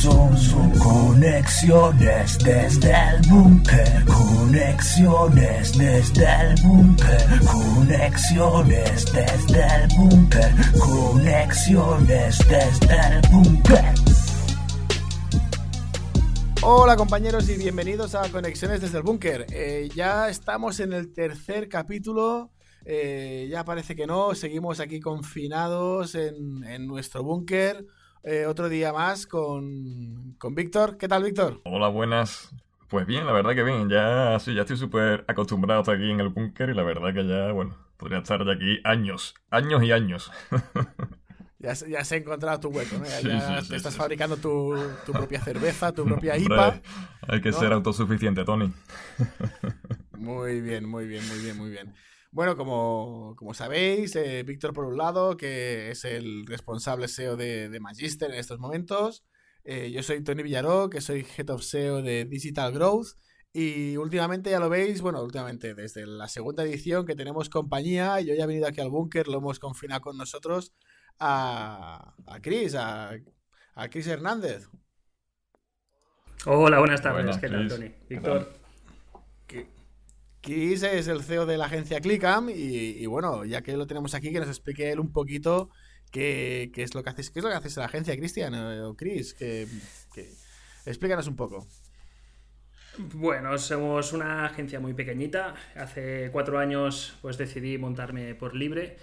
son, son conexiones desde el búnker. Conexiones desde el búnker. Conexiones desde el búnker. Conexiones desde el búnker. Hola compañeros y bienvenidos a Conexiones desde el Búnker. Eh, ya estamos en el tercer capítulo. Eh, ya parece que no, seguimos aquí confinados en, en nuestro búnker. Eh, otro día más con, con Víctor. ¿Qué tal, Víctor? Hola, buenas. Pues bien, la verdad que bien. Ya, sí, ya estoy súper acostumbrado a estar aquí en el búnker y la verdad que ya, bueno, podría estar de aquí años, años y años. Ya, se- ya se ha encontrado tu hueco, ¿no? Ya, Sí, ya sí, te estás fabricando tu, tu propia cerveza, tu propia Hombre, IPA. Hay que ¿no? ser autosuficiente, Tony. Muy bien, muy bien, muy bien, muy bien. Bueno, como, como sabéis, eh, Víctor por un lado, que es el responsable SEO de, de Magister en estos momentos. Eh, yo soy Tony Villaró, que soy Head of SEO de Digital Growth. Y últimamente, ya lo veis, bueno, últimamente desde la segunda edición que tenemos compañía, yo ya he venido aquí al búnker, lo hemos confinado con nosotros a, a Chris, a, a Chris Hernández. Hola, buenas tardes. Buenas, ¿Qué tal, Chris. Tony? ¿Qué Víctor. Chris es el CEO de la agencia Clickam y, bueno, ya que lo tenemos aquí, que nos explique él un poquito qué, qué es lo que haces, qué es lo que haces la agencia, Cristian eh, o Chris, que- explícanos un poco. Bueno, somos una agencia muy pequeñita. Hace cuatro años pues decidí montarme por libre.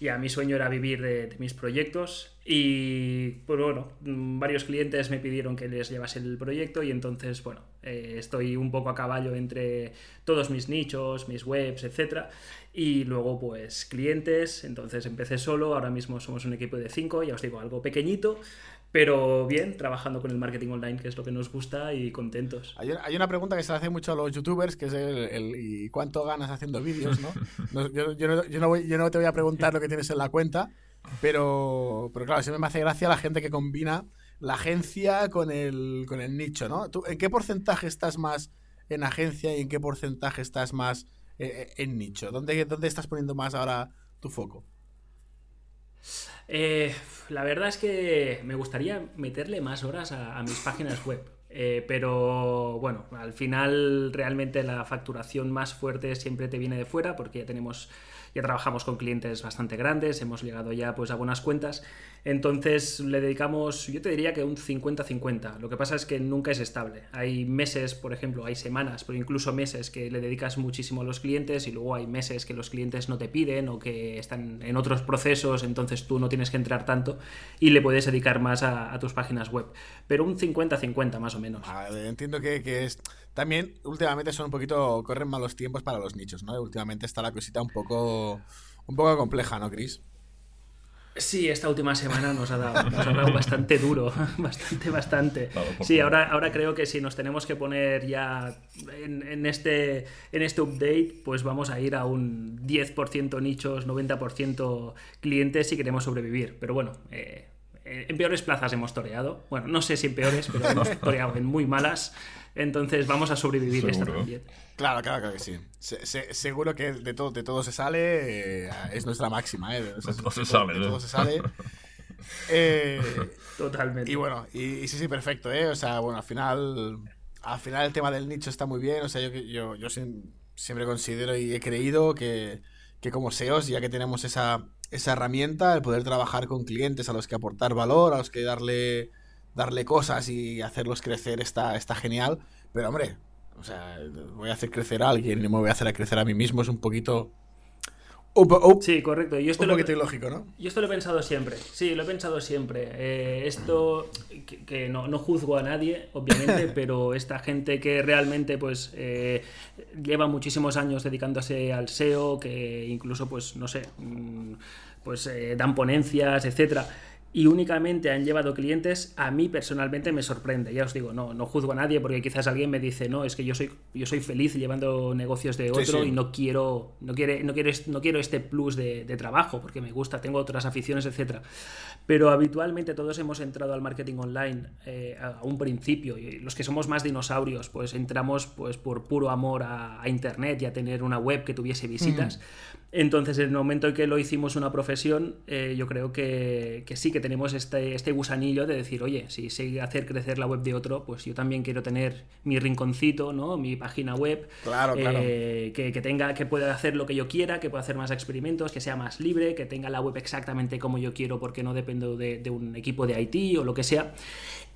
Y a mi sueño era vivir de, mis proyectos. Y pues bueno, mm, varios clientes me pidieron que les llevase el proyecto. Y entonces, bueno, eh, estoy un poco a caballo entre todos mis nichos, mis webs, etcétera. Y luego, pues, clientes. Entonces empecé solo. Ahora mismo somos un equipo de cinco, ya os digo, algo pequeñito. Pero bien, trabajando con el marketing online, que es lo que nos gusta y contentos. Hay una, hay una pregunta que se le hace mucho a los youtubers, que es el, el- ¿y cuánto ganas haciendo vídeos, no? No, yo, yo no, yo no voy- yo no te voy a preguntar lo que tienes en la cuenta, pero, pero claro, siempre me hace gracia la gente que combina la agencia con el, con el nicho, ¿no? ¿Tú, ¿En qué porcentaje estás más en agencia y en qué porcentaje estás más eh, eh, en nicho? ¿Dónde, ¿Dónde estás poniendo más ahora tu foco? Eh, la verdad es que me gustaría meterle más horas a, mis páginas web. Eh, pero bueno, al final realmente la facturación más fuerte siempre te viene de fuera porque ya tenemos, ya trabajamos con clientes bastante grandes, hemos llegado ya pues a buenas cuentas. Entonces le dedicamos, yo te diría que un 50-50. Lo que pasa es que nunca es estable. Hay meses, por ejemplo, hay semanas, pero incluso meses que le dedicas muchísimo a los clientes y luego hay meses que los clientes no te piden o que están en otros procesos, entonces tú no tienes que entrar tanto y le puedes dedicar más a, tus páginas web. Pero un 50-50 más o menos. Ah, entiendo que, que es. También, últimamente son un poquito. Corren malos tiempos para los nichos, ¿no? Últimamente está la cosita un poco. Un poco compleja, ¿no, Chris? Sí, esta última semana nos ha dado, nos ha dado bastante duro, bastante, bastante. Sí, ahora, ahora creo que si nos tenemos que poner ya en, en este, en este update, pues vamos a ir a un 10% nichos, 90% clientes si queremos sobrevivir. Pero bueno, eh, en peores plazas hemos toreado. Bueno, no sé si en peores, pero hemos toreado en muy malas. Entonces vamos a sobrevivir esta también. Claro, claro, claro que sí. Se- se- seguro que de todo, de todo se sale. eh, es nuestra máxima, ¿eh? O sea, De todo se sale, De todo se sale. Eh, Totalmente. y bueno, y, y sí, sí, perfecto, ¿eh? O sea, bueno, al final. Al final el tema del nicho está muy bien. O sea, yo, yo, yo siem- siempre considero y he creído que, que como SEOs, ya que tenemos esa, esa herramienta, el poder trabajar con clientes a los que aportar valor, a los que darle, darle cosas y hacerlos crecer está, está genial. Pero hombre, o sea, voy a hacer crecer a alguien y me voy a hacer a crecer a mí mismo. Es un poquito. Sí, correcto. Yo esto un lo- poquito ilógico, ¿no? Yo esto lo he pensado siempre, sí, lo he pensado siempre. Eh, esto, que, que no, no juzgo a nadie, obviamente, pero esta gente que realmente pues eh, lleva muchísimos años dedicándose al SEO, que incluso pues, no sé, mm, pues eh, dan ponencias, etcétera. Y únicamente han llevado clientes, a mí personalmente me sorprende. Ya os digo, no, no juzgo a nadie porque quizás alguien me dice, no, es que yo soy, yo soy feliz llevando negocios de otro sí. y no quiero, no, quiere, no, quiero, no quiero este plus de, de trabajo porque me gusta, tengo otras aficiones, etcétera. Pero habitualmente todos hemos entrado al marketing online eh, a, un principio y los que somos más dinosaurios, pues entramos pues por puro amor a, a internet y a tener una web que tuviese visitas. Entonces, en el momento en que lo hicimos una profesión, eh, yo creo que, que sí que tenemos este, este gusanillo de decir, oye, si sé hacer crecer la web de otro, pues yo también quiero tener mi rinconcito, ¿no? Mi página web. Claro, claro. eh, que, que tenga, que pueda hacer lo que yo quiera, que pueda hacer más experimentos, que sea más libre, que tenga la web exactamente como yo quiero porque no dependo de, de un equipo de IT o lo que sea.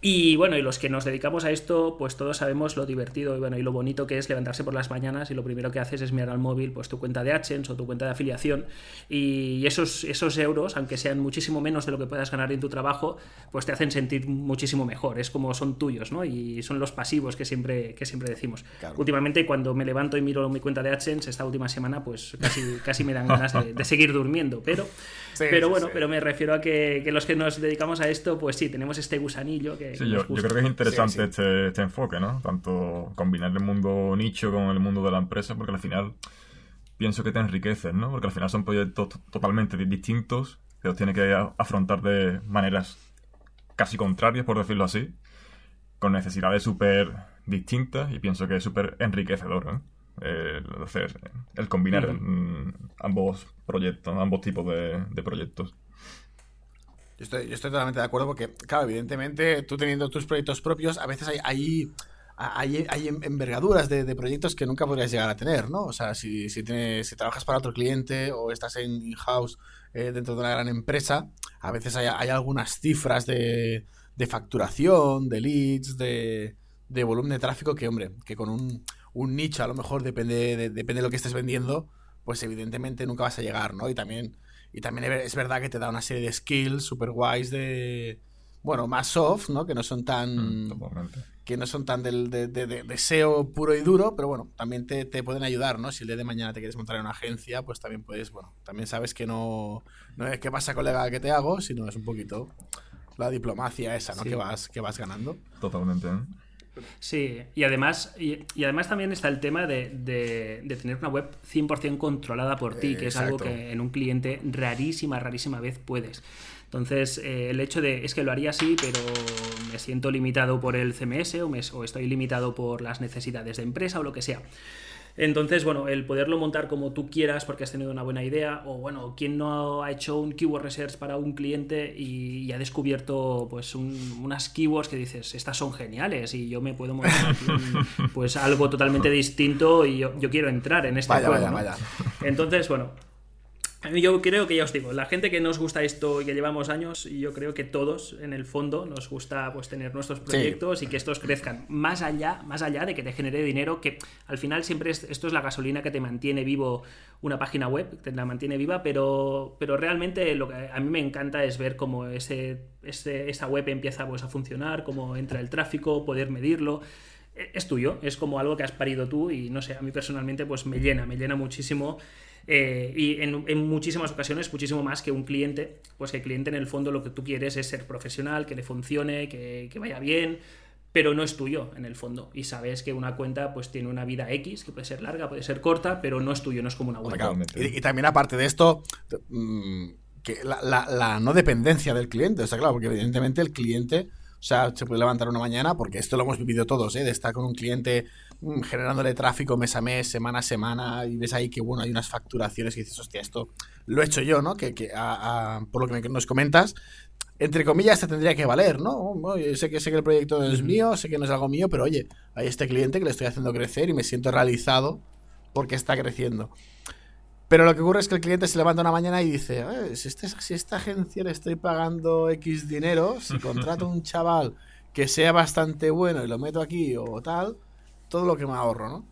Y bueno, y los que nos dedicamos a esto, pues todos sabemos lo divertido y bueno, y lo bonito que es levantarse por las mañanas y lo primero que haces es mirar al móvil pues tu cuenta de AdSense o tu cuenta de afiliación y esos, esos euros, aunque sean muchísimo menos de lo que puedas ganar en tu trabajo, pues te hacen sentir muchísimo mejor, es como son tuyos, ¿no? Y son los pasivos que siempre, que siempre decimos. Claro. Últimamente cuando me levanto y miro mi cuenta de AdSense esta última semana, pues casi, casi me dan ganas de, de seguir durmiendo, pero, Sí, pero bueno, sí. pero me refiero a que, que los que nos dedicamos a esto, pues sí, tenemos este gusanillo que... Sí, yo, yo creo que es interesante Sí, sí. Este, este enfoque, ¿no? Tanto combinar el mundo nicho con el mundo de la empresa, porque al final pienso que te enriqueces, ¿no? Porque al final son proyectos to- totalmente di- distintos que los tienes que afrontar de maneras casi contrarias, por decirlo así, con necesidades súper distintas y pienso que es súper enriquecedor, ¿no? El hacer, el combinar ambos proyectos, ambos tipos de, de proyectos. Yo estoy, estoy totalmente de acuerdo porque, claro, evidentemente, tú teniendo tus proyectos propios, a veces hay, hay, hay, hay envergaduras de, proyectos que nunca podrías llegar a tener, ¿no? O sea, si, si, tienes, si trabajas para otro cliente o estás en in-house eh, dentro de una gran empresa, a veces hay, hay algunas cifras de, de facturación, de leads, de, de volumen de tráfico que, hombre, que con un, un nicho a lo mejor depende de, depende de lo que estés vendiendo, pues evidentemente nunca vas a llegar, ¿no? Y también y también es verdad que te da una serie de skills super guays de. Bueno, más soft, ¿no? Que no son tan. Mm. Que no son tan del, de, de- de- de SEO puro y duro, pero bueno, también te, te pueden ayudar, ¿no? Si el día de mañana te quieres montar en una agencia, pues también puedes, bueno, también sabes que no, no es qué pasa, colega, que te hago, sino es un poquito la diplomacia esa, ¿no? Sí. Que, vas, que vas ganando. Totalmente. ¿eh? Sí, y además, y, y además también está el tema de, de- de tener una web 100% controlada por ti, Eh, que es algo que en un cliente rarísima, rarísima vez puedes. Entonces, eh, el hecho de es que lo haría así, pero me siento limitado por el CMS o, me- o estoy limitado por las necesidades de empresa o lo que sea. Entonces, bueno, el poderlo montar como tú quieras porque has tenido una buena idea, o bueno, ¿quién no ha hecho un keyword research para un cliente y, y ha descubierto pues un- unas keywords que dices, estas son geniales y yo me puedo montar aquí pues algo totalmente distinto y yo, yo quiero entrar en este Vaya, juego, vaya, ¿no? vaya. Entonces, bueno, yo creo que ya os digo, la gente que nos gusta esto y que llevamos años, y yo creo que todos en el fondo nos gusta pues tener nuestros proyectos y que estos crezcan. Más allá, más allá de que te genere dinero, que al final siempre es- esto es la gasolina que te mantiene vivo una página web, te la mantiene viva, pero, pero realmente lo que a mí me encanta es ver cómo ese, ese- esa web empieza pues, a funcionar, cómo entra el tráfico, poder medirlo. E, es tuyo, es como algo que has parido tú y no sé, a mí personalmente pues me llena, me llena muchísimo eh, y en, en muchísimas ocasiones muchísimo más que un cliente, pues que el cliente en el fondo lo que tú quieres es ser profesional, que le funcione, que, que vaya bien, pero no es tuyo en el fondo y sabes que una cuenta pues tiene una vida X, que puede ser larga, puede ser corta, pero no es tuyo, no es como una web. Y, y también aparte de esto, mm, que la, la- la no dependencia del cliente, o sea, claro, porque evidentemente el cliente, o sea, se puede levantar una mañana, porque esto lo hemos vivido todos, ¿eh? de estar con un cliente generándole tráfico mes a mes, semana a semana, y ves ahí que, bueno, hay unas facturaciones y dices, hostia, esto lo he hecho yo, ¿no? Que, que a- a- por lo que nos comentas, entre comillas, te tendría que valer, ¿no? Sé que sé que el proyecto no es mío, sé que no es algo mío, pero oye, hay este cliente que le estoy haciendo crecer y me siento realizado porque está creciendo. Pero lo que ocurre es que el cliente se levanta una mañana y dice, "Eh, si, este- si esta agencia le estoy pagando X dinero, si contrato a un chaval que sea bastante bueno y lo meto aquí o tal, todo lo que me ahorro, ¿no?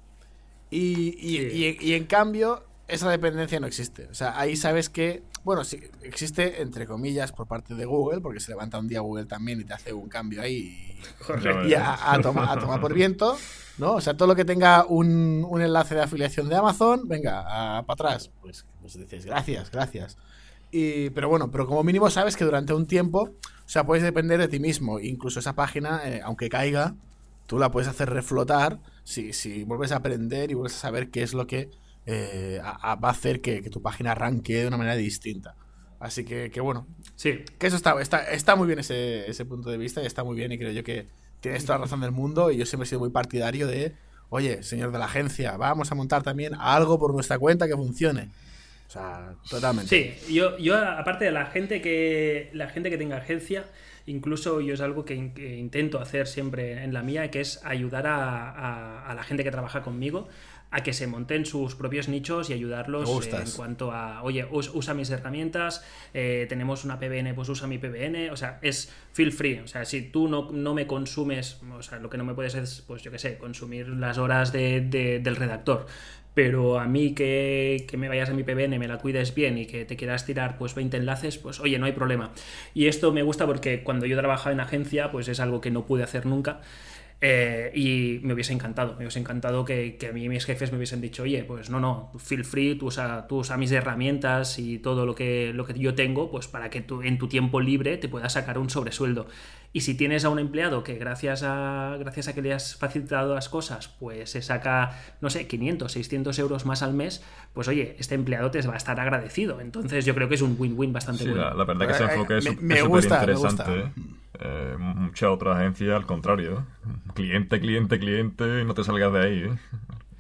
Y, y- Sí. y- y en cambio, esa dependencia no existe. O sea, ahí sabes que, bueno, sí, existe entre comillas por parte de Google, porque se levanta un día Google también y te hace un cambio ahí Correcto. y a, a tomar, a tomar por viento, ¿no? O sea, todo lo que tenga un, un enlace de afiliación de Amazon, venga, para atrás. Pues, pues dices, gracias, gracias. Y, pero bueno, pero como mínimo sabes que durante un tiempo, o sea, puedes depender de ti mismo. Incluso esa página, eh, aunque caiga, tú la puedes hacer reflotar si, si vuelves a aprender y vuelves a saber qué es lo que eh, a- a- va a hacer que, que tu página arranque de una manera distinta. Así que, que bueno, Sí, que eso está, está, está muy bien ese, ese punto de vista y está muy bien y creo yo que tienes toda la razón del mundo y yo siempre he sido muy partidario de, oye, señor de la agencia, vamos a montar también algo por nuestra cuenta que funcione. O O sea, totalmente. Sí, yo, yo aparte de la gente que la gente que tenga agencia, incluso yo es algo que, intento hacer siempre en la mía, que es ayudar a, a la gente que trabaja conmigo a que se monten sus propios nichos y ayudarlos en cuanto a, oye, usa mis herramientas, eh, tenemos una PBN, pues usa mi PBN, o sea, es feel free, o sea, si tú no, no me consumes, o sea, lo que no me puedes es, pues yo qué sé, consumir las horas de, del redactor, pero a mí que, que, me vayas a mi PBN, me la cuides bien y que te quieras tirar pues 20 enlaces, pues oye, no hay problema. Y esto me gusta porque cuando yo trabajaba en agencia, pues es algo que no pude hacer nunca. Eh, y me hubiese encantado, me hubiese encantado que, que, a mí mis jefes me hubiesen dicho, oye, pues no, no, feel free, tú usa, tú usa mis herramientas y todo lo que, lo que yo tengo, pues para que tú en tu tiempo libre te puedas sacar un sobresueldo. Y si tienes a un empleado que gracias a, gracias a que le has facilitado las cosas, pues se saca, no sé, 500, 600 euros más al mes, pues oye, este empleado te va a estar agradecido. Entonces yo creo que es un win-win bastante bueno. La, la, verdad que ese enfoque es súper interesante. Eh, mucha otra agencia al contrario. Cliente, cliente, cliente, no te salgas de ahí. ¿eh?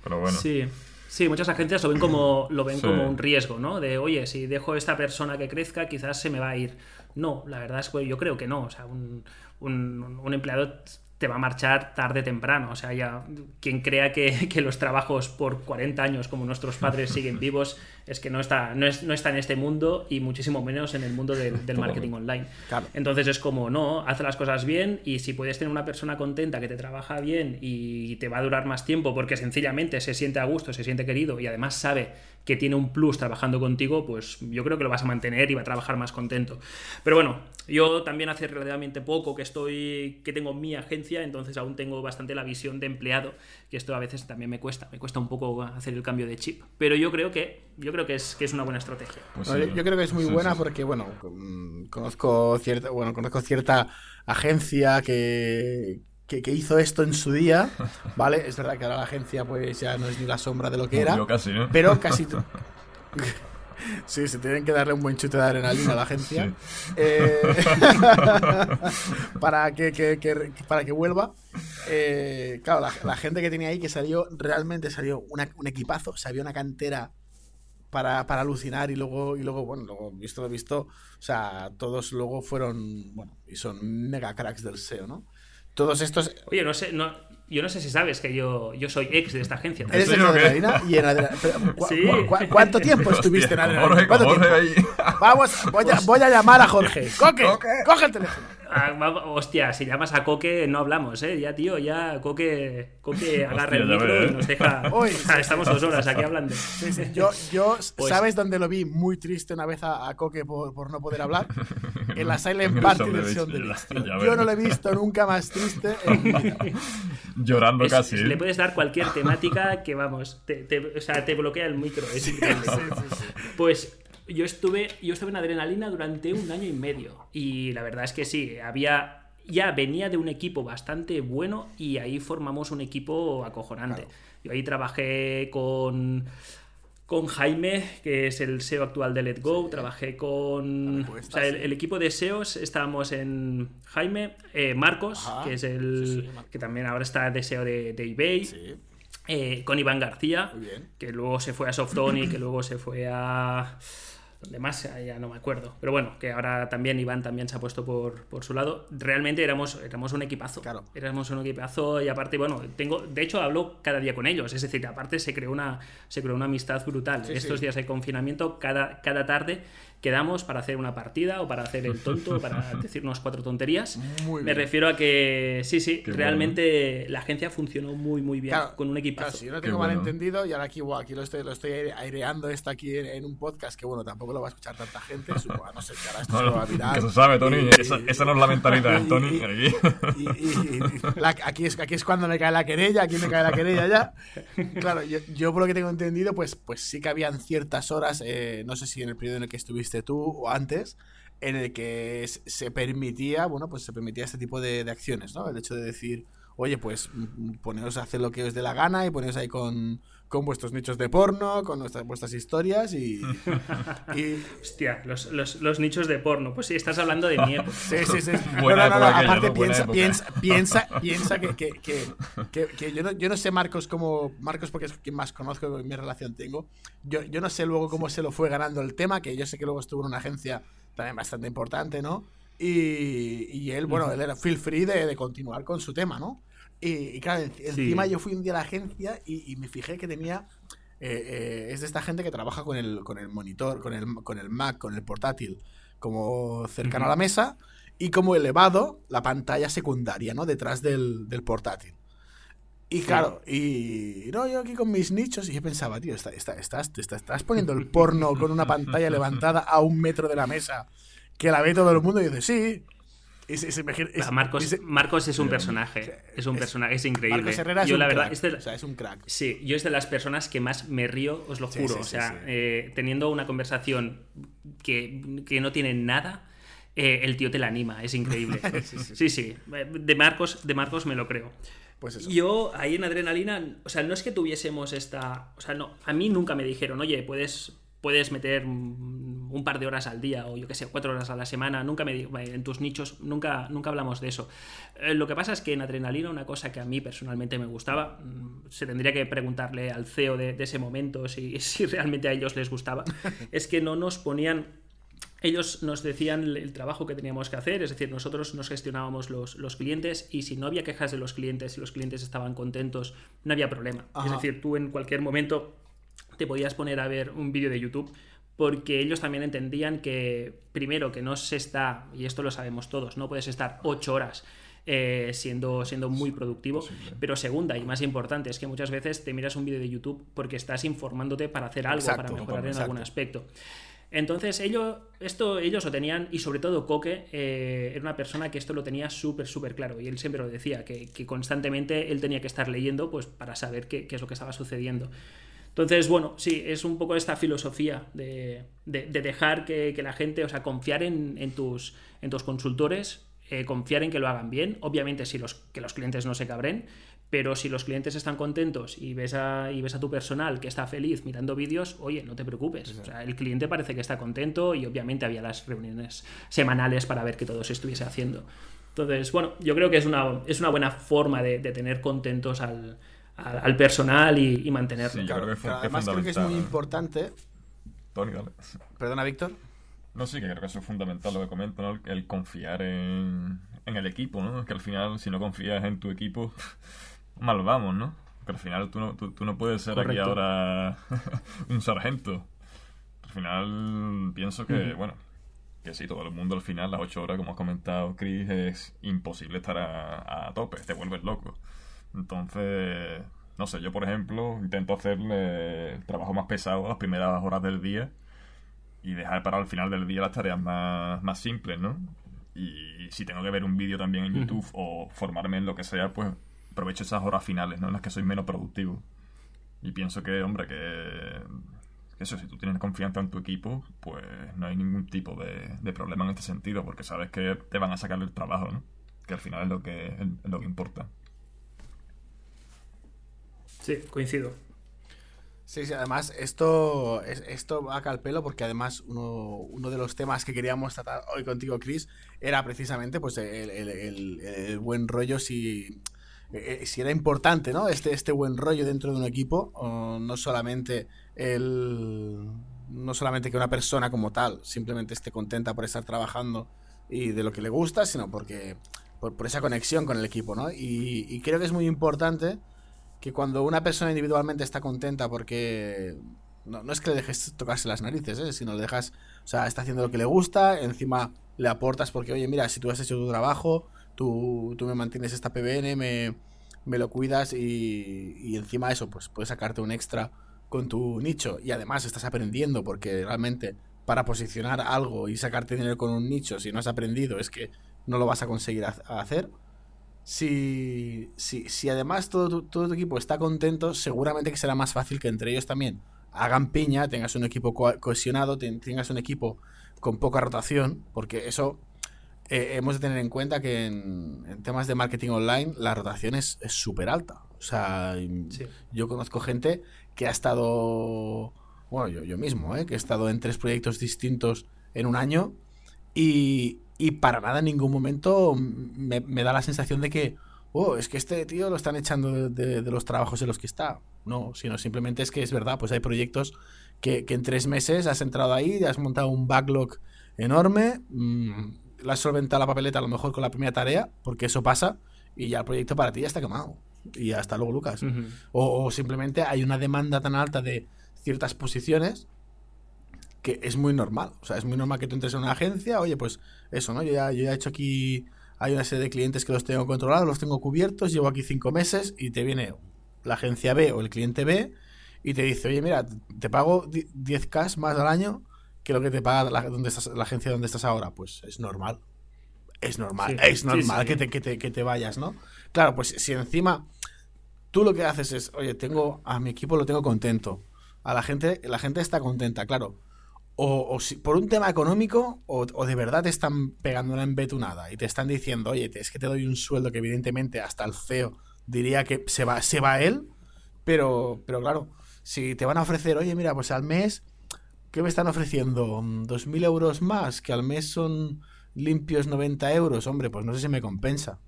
Pero bueno. Sí. Sí, muchas agencias lo ven como lo ven como un riesgo, ¿no? De, oye, si dejo a esta persona que crezca, quizás se me va a ir. No, la verdad es que yo creo que no. O sea, un, un, un empleado te va a marchar tarde temprano. O sea, ya quien crea que, que, los trabajos por 40 años como nuestros padres siguen vivos es que no está, no, es, no está en este mundo y muchísimo menos en el mundo del marketing online. Entonces es como, no, haz las cosas bien y si puedes tener una persona contenta que te trabaja bien y te va a durar más tiempo porque sencillamente se siente a gusto, se siente querido y además sabe que tiene un plus trabajando contigo, pues yo creo que lo vas a mantener y va a trabajar más contento. Pero bueno, yo también hace relativamente poco que estoy, que tengo mi agencia, entonces aún tengo bastante la visión de empleado, que esto a veces también me cuesta, me cuesta un poco hacer el cambio de chip. Pero yo creo que, yo creo que es, que es una buena estrategia. Pues yo creo que es muy buena porque, bueno, mm, conozco cierta, bueno, conozco cierta agencia que, que, hizo esto en su día, ¿vale? Es verdad que ahora la agencia pues ya no es ni la sombra de lo que era, casi, pero casi... Sí, se tienen que darle un buen chute de adrenalina a la agencia eh, para, que, para que vuelva. Eh, claro, la, gente que tenía ahí que salió, realmente salió un equipazo, se había una cantera para, para, alucinar y luego, y luego, bueno, luego visto lo visto, o sea, todos luego fueron, bueno, y son mega cracks del SEO, ¿no? Todos estos. Oye, no sé, no, yo no sé si sabes que yo, yo soy ex de esta agencia. ¿Eres de Adrenalina? Y en Adrenalina. sí. ¿Cuánto tiempo estuviste en Adrenalina? ¿Cuánto tiempo? Vamos, voy a, voy a, llamar a Jorge. Coque, coge el teléfono. Ah, hostia, si llamas a Coque no hablamos, ¿eh? Ya, tío, ya Coque, Coque agarra el micro y nos deja... Hoy, estamos dos horas aquí hablando. Yo, yo pues ¿sabes dónde lo vi muy triste una vez a, Coque por, por, no poder hablar? En la Silent Party versión de Yo no lo he visto nunca más triste Llorando casi. Le puedes dar cualquier temática que, vamos, te, o sea, te bloquea el micro. Es increíble. Pues yo estuve, yo estuve en adrenalina durante un año y medio. Y la verdad es que sí, había. Ya venía de un equipo bastante bueno y ahí formamos un equipo acojonante. Yo ahí trabajé con con Jaime, que es el SEO actual de Let Go. Trabajé con. O sea, el, equipo de SEOs estábamos en Jaime, eh, Marcos, que es el. que también ahora está de SEO de, de eBay. Eh, con Iván García, que luego se fue a Softonic, que luego se fue a demás ya no me acuerdo. Pero bueno, que ahora también Iván también se ha puesto por, por su lado. Realmente éramos, éramos un equipazo. Claro. Éramos un equipazo y aparte, bueno, tengo, de hecho hablo cada día con ellos. Es decir, aparte se creó una, se creó una amistad brutal. Estos días de confinamiento, cada, cada tarde quedamos para hacer una partida o para hacer el tonto, para decirnos cuatro tonterías. Me refiero a que sí, sí, realmente la agencia funcionó muy, muy bien con un equipo. Claro, si yo no tengo mal entendido, y ahora aquí, aquí lo, estoy, lo estoy aireando esto aquí en, un podcast que, bueno, tampoco lo va a escuchar tanta gente. Supongo, no sé, que ahora esto se va a virar. Que se sabe, Tony. esa, no es la mentalidad, Tony. aquí, es, aquí es cuando me cae la querella, aquí me cae la querella ya. Claro, yo, por lo que tengo entendido, pues, pues sí que habían ciertas horas, eh, no sé si en el periodo en el que estuviste tú o antes, en el que se permitía, bueno, pues se permitía este tipo de, acciones, ¿no? El hecho de decir, oye, pues mm, poneros a hacer lo que os dé la gana y poneros ahí con, con vuestros nichos de porno, con nuestras, vuestras historias y... y- Hostia, los, los- los nichos de porno. Pues sí, estás hablando de mi época. Sí, sí, sí. Buena No, no, no, aquella, Aparte, ¿no? Piensa, piensa, piensa, piensa que, que, que, que- que yo, no, yo no sé Marcos cómo. Marcos, porque es quien más conozco y mi relación tengo. Yo, yo no sé luego cómo se lo fue ganando el tema, que yo sé que luego estuvo en una agencia también bastante importante, ¿no? Y, y él, bueno, él era feel free de, de continuar con su tema, ¿no? Y, y claro, en- encima yo fui un día a la agencia y, y me fijé que tenía. eh, eh, es de esta gente que trabaja con el, con el monitor, con el, con el Mac, con el portátil, como cercano a la mesa y como elevado la pantalla secundaria, ¿no? Detrás del, del portátil. Y claro, y no, yo aquí con mis nichos, y yo pensaba, tío, está- está- estás, te está- estás poniendo el porno con una pantalla levantada a un metro de la mesa, que la ve todo el mundo, y dice, sí. Gira- y Ah, Marcos, Marcos es un personaje. Es un es- personaje, es increíble. Marcos Herrera es yo, un la verdad, crack, es de- o sea, es un crack. Sí, yo es de las personas que más me río, os lo juro. sí, o sea, eh, teniendo una conversación que, que no tiene nada, eh, el tío te la anima, es increíble. sí, sí, De Marcos, de Marcos me lo creo. Pues eso. Yo ahí en Adrenalina, o sea, no es que tuviésemos esta. O sea, no, a mí nunca me dijeron, oye, puedes, puedes meter un un par de horas al día o yo qué sé, cuatro horas a la semana. Nunca me en tus nichos, nunca, nunca hablamos de eso. Eh, lo que pasa es que en Adrenalina, una cosa que a mí personalmente me gustaba, mm, se tendría que preguntarle al CEO de, de ese momento si, si realmente a ellos les gustaba, es que no nos ponían ellos nos decían el- trabajo que teníamos que hacer, es decir, nosotros nos gestionábamos los, los clientes y si no había quejas de los clientes y los clientes estaban contentos, no había problema. Ajá. Es decir, tú en cualquier momento te podías poner a ver un vídeo de YouTube porque ellos también entendían que, primero, que no se está, y esto lo sabemos todos, no puedes estar ocho horas eh, siendo, siendo muy productivo, pero segunda y más importante es que muchas veces te miras un vídeo de YouTube porque estás informándote para hacer algo, Exacto, para mejorar en exacto. algún aspecto. Entonces ellos, esto, ellos lo tenían, y sobre todo Coque eh, era una persona que esto lo tenía súper, súper claro, y él siempre lo decía, que, que constantemente él tenía que estar leyendo pues, para saber qué, qué es lo que estaba sucediendo. Entonces, bueno, sí, es un poco esta filosofía de, de- de dejar que, que la gente, o sea, confiar en, en tus, en tus consultores, eh, confiar en que lo hagan bien, obviamente si los, que los clientes no se cabren, pero si los clientes están contentos y ves a, y ves a tu personal que está feliz mirando vídeos, oye, no te preocupes. O sea, el cliente parece que está contento y obviamente había las reuniones semanales para ver que todo se estuviese haciendo. Entonces, bueno, yo creo que es una, es una buena forma de, de tener contentos al, al, al personal y, y mantenerlo. Sí, yo Claro, creo que fue- claro, que además creo que es muy fundamental. importante. Tony, dale. Perdona, Víctor. No, sí, que creo que eso es fundamental lo que comento, ¿no? El, confiar en, en el equipo, ¿no? Que al final, si no confías en tu equipo, mal vamos, ¿no? Que al final tú no, tú, tú no puedes ser aquí Correcto. ahora un sargento. Al final pienso que, bueno, que sí, todo el mundo al final, las ocho horas, como has comentado, Chris, es imposible estar a, a tope, te vuelves loco. Entonces, no sé, yo por ejemplo intento hacerle el trabajo más pesado a las primeras horas del día y dejar para el final del día las tareas más, más simples, ¿no? Y si tengo que ver un vídeo también en YouTube o formarme en lo que sea, pues aprovecho esas horas finales, ¿no? En las que soy menos productivo. Y pienso que, hombre, que, que eso, si tú tienes confianza en tu equipo, pues no hay ningún tipo de, de problema en este sentido, porque sabes que te van a sacar el trabajo, ¿no? Que al final es lo que, es lo que importa. Sí, coincido. Sí, sí, además esto, es- esto va acá al pelo porque además uno, uno de los temas que queríamos tratar hoy contigo, Chris, era precisamente pues el- el buen rollo si, eh, si era importante, ¿no? Este, este buen rollo dentro de un equipo, o no solamente el no solamente que una persona como tal simplemente esté contenta por estar trabajando y de lo que le gusta, sino porque por, por esa conexión con el equipo, ¿no? Y, y creo que es muy importante que cuando una persona individualmente está contenta porque no, no es que le dejes tocarse las narices, ¿eh? sino le dejas, o sea, está haciendo lo que le gusta, encima le aportas porque, oye, mira, si tú has hecho tu trabajo, tú, tú me mantienes esta PBN, me, me lo cuidas y, y encima eso, pues puedes sacarte un extra con tu nicho y además estás aprendiendo porque realmente para posicionar algo y sacarte dinero con un nicho, si no has aprendido, es que no lo vas a conseguir ha- hacer. Si, si, si además todo tu, todo tu equipo está contento, seguramente que será más fácil que entre ellos también hagan piña, tengas un equipo co- cohesionado, ten- tengas un equipo con poca rotación, porque eso eh, hemos de tener en cuenta que en, en temas de marketing online la rotación es súper alta. O sea, Sí. yo conozco gente que ha estado, bueno, yo, yo mismo, ¿eh? que he estado en tres proyectos distintos en un año y, y para nada en ningún momento me, me da la sensación de que, oh, es que este tío lo están echando de, de- de los trabajos en los que está. No, sino simplemente es que es verdad, pues hay proyectos que, que en tres meses has entrado ahí, has montado un backlog enorme, mm, la has solventado la papeleta a lo mejor con la primera tarea, porque eso pasa, y ya el proyecto para ti ya está quemado. Y hasta luego, Lucas. O, o simplemente hay una demanda tan alta de ciertas posiciones que es muy normal. O sea, es muy normal que tú entres en una agencia, oye, pues eso, ¿no? Yo ya, yo ya he hecho aquí, hay una serie de clientes que los tengo controlados, los tengo cubiertos, llevo aquí cinco meses y te viene la agencia B o el cliente B y te dice, oye, mira, te pago 10k más al año que lo que te paga la, donde estás, la agencia donde estás ahora. Pues es normal. Es normal, Sí, es sí, normal sí. Que, te, que, te, que te vayas, ¿no? Claro, pues si encima tú lo que haces es, oye, tengo a mi equipo lo tengo contento. A la gente, la gente está contenta, claro. O, si, por un tema económico, o, de verdad te están pegando una embetunada y te están diciendo, oye, es que te doy un sueldo que evidentemente hasta el CEO diría que se va, se va él, pero, pero claro, si te van a ofrecer, oye, mira, pues al mes, ¿qué me están ofreciendo? Mm, ¿2.000 euros más? Que al mes son limpios 90 euros, hombre, pues no sé si me compensa.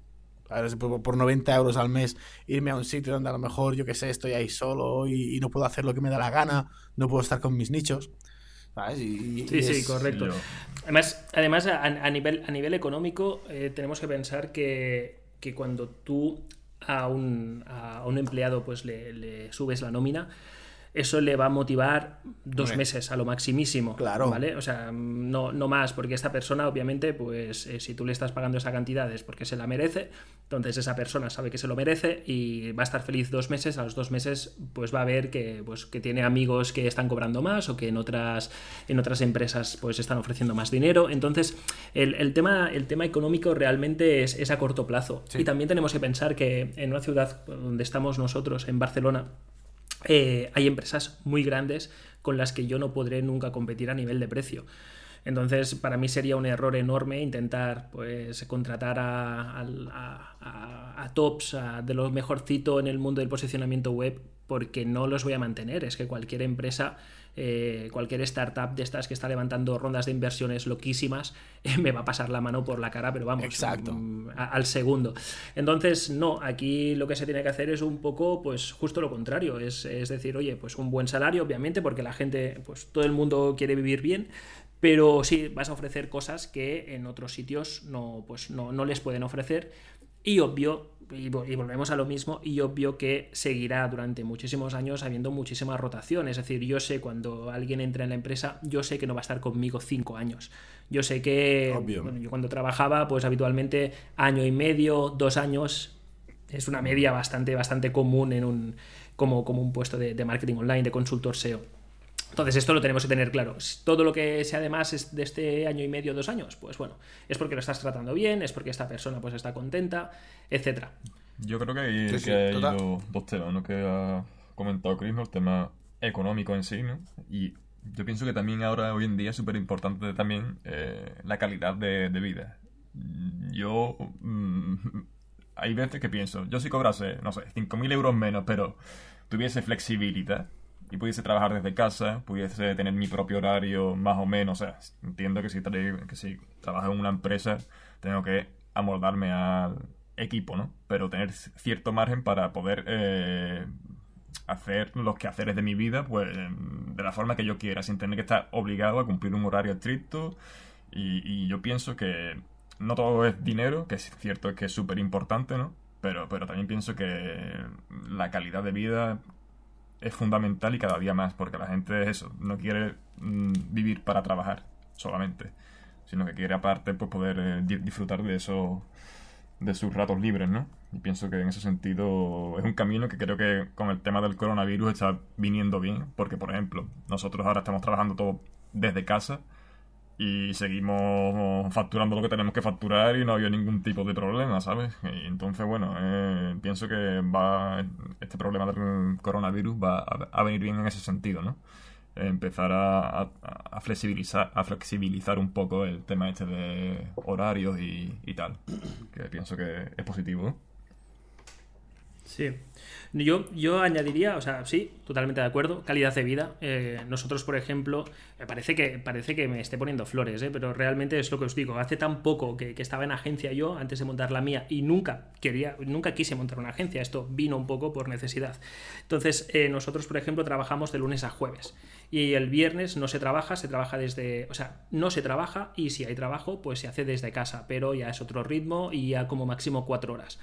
A ver, por, por 90 euros al mes irme a un sitio donde a lo mejor, yo qué sé, estoy ahí solo y no puedo hacer lo que me da la gana, no puedo estar con mis nichos. ¿Sabes? Y, y Sí, sí, correcto. Además, además a, a nivel, a nivel económico, eh, tenemos que pensar que, que cuando tú a un, a un empleado pues le, le subes la nómina, eso le va a motivar dos meses a lo maximísimo. Claro. ¿Vale? O sea, no, no más, porque esta persona, obviamente, pues eh, si tú le estás pagando esa cantidad es porque se la merece. Entonces esa persona sabe que se lo merece y va a estar feliz dos meses. A los dos meses, pues va a ver que, pues, que tiene amigos que están cobrando más o que en otras, en otras empresas pues están ofreciendo más dinero. Entonces, el, el tema, el tema económico realmente es, es a corto plazo. Sí. Y también tenemos que pensar que en una ciudad donde estamos nosotros, en Barcelona, eh, hay empresas muy grandes con las que yo no podré nunca competir a nivel de precio. Entonces, para mí sería un error enorme intentar pues, contratar a, a- a- tops de lo mejorcito en el mundo del posicionamiento web porque no los voy a mantener. Es que cualquier empresa, eh, cualquier startup de estas que está levantando rondas de inversiones loquísimas, eh, me va a pasar la mano por la cara, pero vamos, Exacto. mm, a- al segundo. Entonces, no, aquí lo que se tiene que hacer es un poco, pues justo lo contrario, es, es decir, oye, pues un buen salario, obviamente, porque la gente, pues todo el mundo quiere vivir bien, pero sí vas a ofrecer cosas que en otros sitios no, pues no, no les pueden ofrecer. Y obvio, y, vo- y volvemos a lo mismo, y obvio que seguirá durante muchísimos años habiendo muchísima rotación. Es decir, yo sé cuando alguien entra en la empresa, yo sé que no va a estar conmigo cinco años. Yo sé que Obvio. bueno, yo cuando trabajaba, pues habitualmente año y medio, dos años, es una media bastante, bastante común en un, como, como un puesto de, de marketing online, de consultor SEO. Entonces, esto lo tenemos que tener claro. Todo lo que sea además es de este año y medio, dos años, pues bueno, es porque lo estás tratando bien, es porque esta persona pues está contenta, etcétera. Yo creo que hay, Sí, sí, que hay dos, dos temas, ¿no? Que ha comentado Chris, ¿no? El tema económico en sí, ¿no? Y yo pienso que también ahora, hoy en día, es súper importante también eh, la calidad de, de vida. Yo... mm, hay veces que pienso, yo si cobrase, no sé, 5.000 euros menos, pero tuviese flexibilidad y pudiese trabajar desde casa, pudiese tener mi propio horario más o menos, o sea, entiendo que si, que si trabajo en una empresa tengo que amoldarme al equipo, ¿no? Pero tener cierto margen para poder eh, hacer los quehaceres de mi vida, pues de la forma que yo quiera, sin tener que estar obligado a cumplir un horario estricto. Y, y yo pienso que no todo es dinero, que es cierto que es súper importante, ¿no? Pero, pero también pienso que la calidad de vida es fundamental y cada día más, porque la gente es eso, no quiere mm, vivir para trabajar solamente, sino que quiere aparte pues, poder eh, di- disfrutar de eso, de sus ratos libres, ¿no? Y pienso que en ese sentido es un camino que creo que con el tema del coronavirus está viniendo bien, porque por ejemplo, nosotros ahora estamos trabajando todo desde casa y seguimos facturando lo que tenemos que facturar y no había ningún tipo de problema, ¿sabes? Y entonces, bueno, eh, pienso que va este problema del coronavirus va a, a venir bien en ese sentido, ¿no? empezar a, a, flexibilizar, a flexibilizar un poco el tema este de horarios y, y tal. Que pienso que es positivo. Sí. Yo, yo añadiría, o sea, sí, totalmente de acuerdo, calidad de vida. Eh, nosotros, por ejemplo, me parece que, parece que me esté poniendo flores, ¿eh? pero realmente es lo que os digo. Hace tan poco que, estaba en agencia yo, antes de montar la mía, y nunca quería, nunca quise montar una agencia. Esto vino un poco por necesidad. Entonces, eh, nosotros, por ejemplo, trabajamos de lunes a jueves. Y el viernes no se trabaja, se trabaja desde. O sea, no se trabaja y si hay trabajo, pues se hace desde casa, pero ya es otro ritmo y ya como máximo cuatro horas.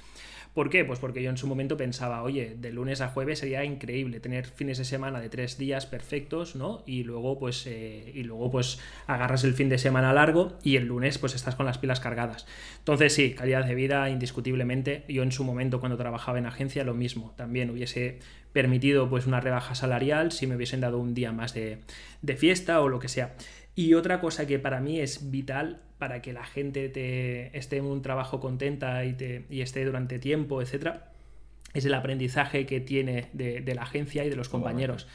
¿Por qué? Pues porque yo en su momento pensaba, oye, de lunes a jueves sería increíble tener fines de semana de tres días perfectos, ¿no? Y luego, pues, eh, y luego, pues, agarras el fin de semana largo y el lunes, pues, estás con las pilas cargadas. Entonces, sí, calidad de vida, indiscutiblemente. Yo en su momento, cuando trabajaba en agencia, lo mismo. También hubiese permitido, pues, una rebaja salarial si me hubiesen dado un día más de, de fiesta o lo que sea. Y otra cosa que para mí es vital para que la gente te esté en un trabajo contenta y, te, y esté durante tiempo, etcétera, es el aprendizaje que tiene de, la agencia y de los compañeros.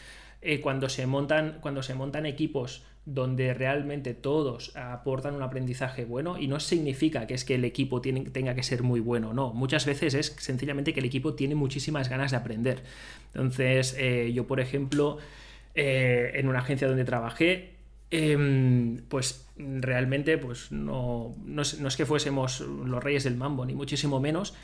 Eh, cuando, se montan, cuando se montan equipos donde realmente todos aportan un aprendizaje bueno y no significa que es que el equipo tiene, tenga que ser muy bueno, no, muchas veces es sencillamente que el equipo tiene muchísimas ganas de aprender. Entonces, eh, yo por ejemplo, eh, en una agencia donde trabajé, Em, pues realmente pues no, no, es que fuésemos los reyes del mambo, ni muchísimo menos,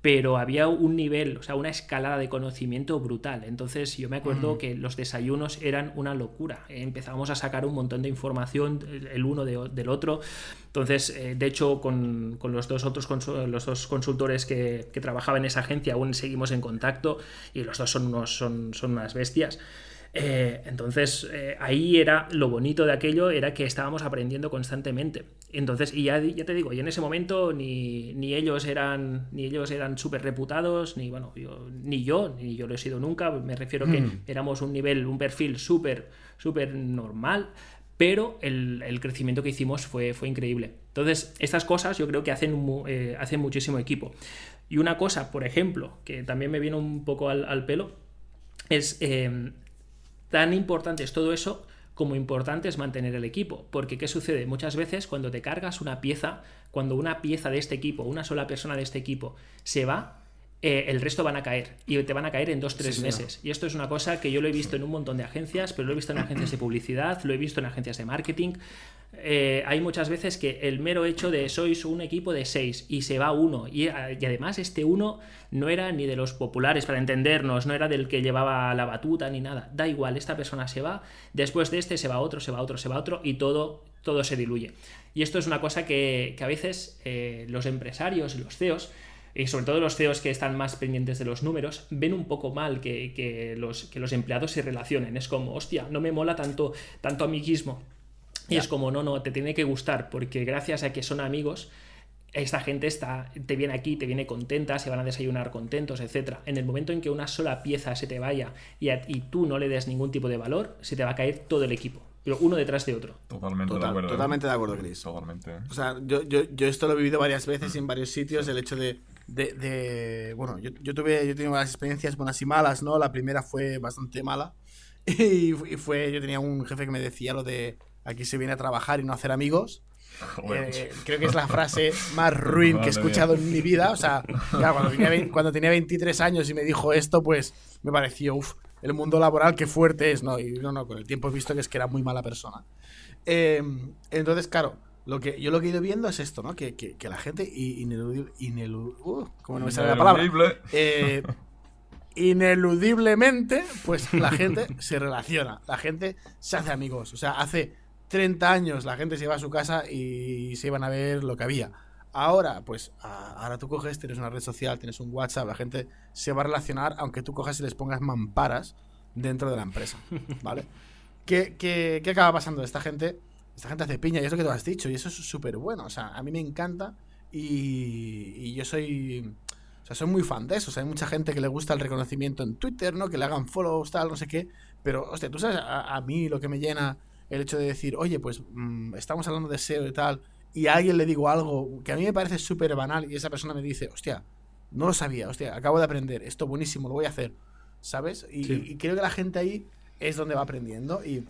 pero había un nivel, o sea, una escalada de conocimiento brutal. Entonces yo me acuerdo mm. que los desayunos eran una locura. Empezábamos a sacar un montón de información el uno del otro. Entonces, eh, de hecho, con, los dos otros los dos consultores que, que trabajaban en esa agencia aún seguimos en contacto y los dos son, unos, son, son unas bestias. Eh, entonces, eh, ahí era lo bonito de aquello, era que estábamos aprendiendo constantemente. Entonces, y ya, ya te digo, y en ese momento ni, ni ellos eran ni ellos eran súper reputados, ni bueno, yo, ni yo, ni yo lo he sido nunca. Me refiero que mm. éramos un nivel, un perfil súper, súper normal, pero el, crecimiento que hicimos fue, fue increíble. Entonces, estas cosas yo creo que hacen, eh, hacen muchísimo equipo. Y una cosa, por ejemplo, que también me viene un poco al, pelo, es tan importante es todo eso como importante es mantener el equipo. Porque ¿qué sucede? Muchas veces cuando te cargas una pieza, cuando una pieza de este equipo, una sola persona de este equipo se va, eh, el resto van a caer y te van a caer en dos, tres meses. Y esto es una cosa que yo lo he visto en un montón de agencias, pero lo he visto en agencias de publicidad, lo he visto en agencias de marketing. Eh, hay muchas veces que el mero hecho de sois un equipo de seis y se va uno, y, además este uno no era ni de los populares, para entendernos, no era del que llevaba la batuta ni nada, da igual, esta persona se va, después de este se va otro, se va otro, se va otro, y todo, todo se diluye. Y esto es una cosa que, a veces eh, los empresarios y los CEOs y sobre todo los CEOs que están más pendientes de los números, ven un poco mal que, los, que los empleados se relacionen. Es como, hostia, no me mola tanto, tanto amiguismo y es como, no, no, te tiene que gustar, porque gracias a que son amigos, esta gente está, te viene aquí, te viene contenta, se van a desayunar contentos, etc. En el momento en que una sola pieza se te vaya y, y tú no le des ningún tipo de valor, se te va a caer todo el equipo. Pero uno detrás de otro. Totalmente de acuerdo. Totalmente de acuerdo, Chris. Totalmente. O sea, yo, yo, yo, esto lo he vivido varias veces en varios sitios, el hecho de. De, bueno, yo, yo, tuve, yo tengo varias experiencias buenas y malas, ¿no? La primera fue bastante mala. Y, y fue, yo tenía un jefe que me decía lo de Aquí se viene a trabajar y no a hacer amigos. Eh, creo que es la frase más ruin que he escuchado en mi vida. O sea, cuando tenía, 23 años y me dijo esto, pues me pareció, uff, el mundo laboral qué fuerte es, ¿no? Y no, no, con el tiempo he visto que es que era muy mala persona. Eh, entonces, claro, lo que, yo lo que he ido viendo es esto, ¿no? Que, que, la gente ineludible, uh, ¿cómo no me sale la palabra? Eh, ineludiblemente, pues la gente se relaciona, la gente se hace amigos. O sea, hace 30 años la gente se iba a su casa y se iban a ver lo que había. Ahora, pues, ahora tú coges, tienes una red social, tienes un WhatsApp, la gente se va a relacionar aunque tú cojas y les pongas mamparas dentro de la empresa, ¿vale? ¿Qué, qué, qué acaba pasando? Esta gente, esta gente hace piña y es lo que tú has dicho y eso es súper bueno, o sea, a mí me encanta y, y yo soy... O sea, soy muy fan de eso. O sea, hay mucha gente que le gusta el reconocimiento en Twitter, ¿no? Que le hagan follows, tal, no sé qué. Pero, hostia, tú sabes a mí lo que me llena el hecho de decir, oye, pues mm, estamos hablando de SEO y tal, y a alguien le digo algo que a mí me parece súper banal y esa persona me dice, hostia, no lo sabía, hostia, acabo de aprender, esto buenísimo, lo voy a hacer, ¿sabes? Y, creo que la gente ahí es donde va aprendiendo y,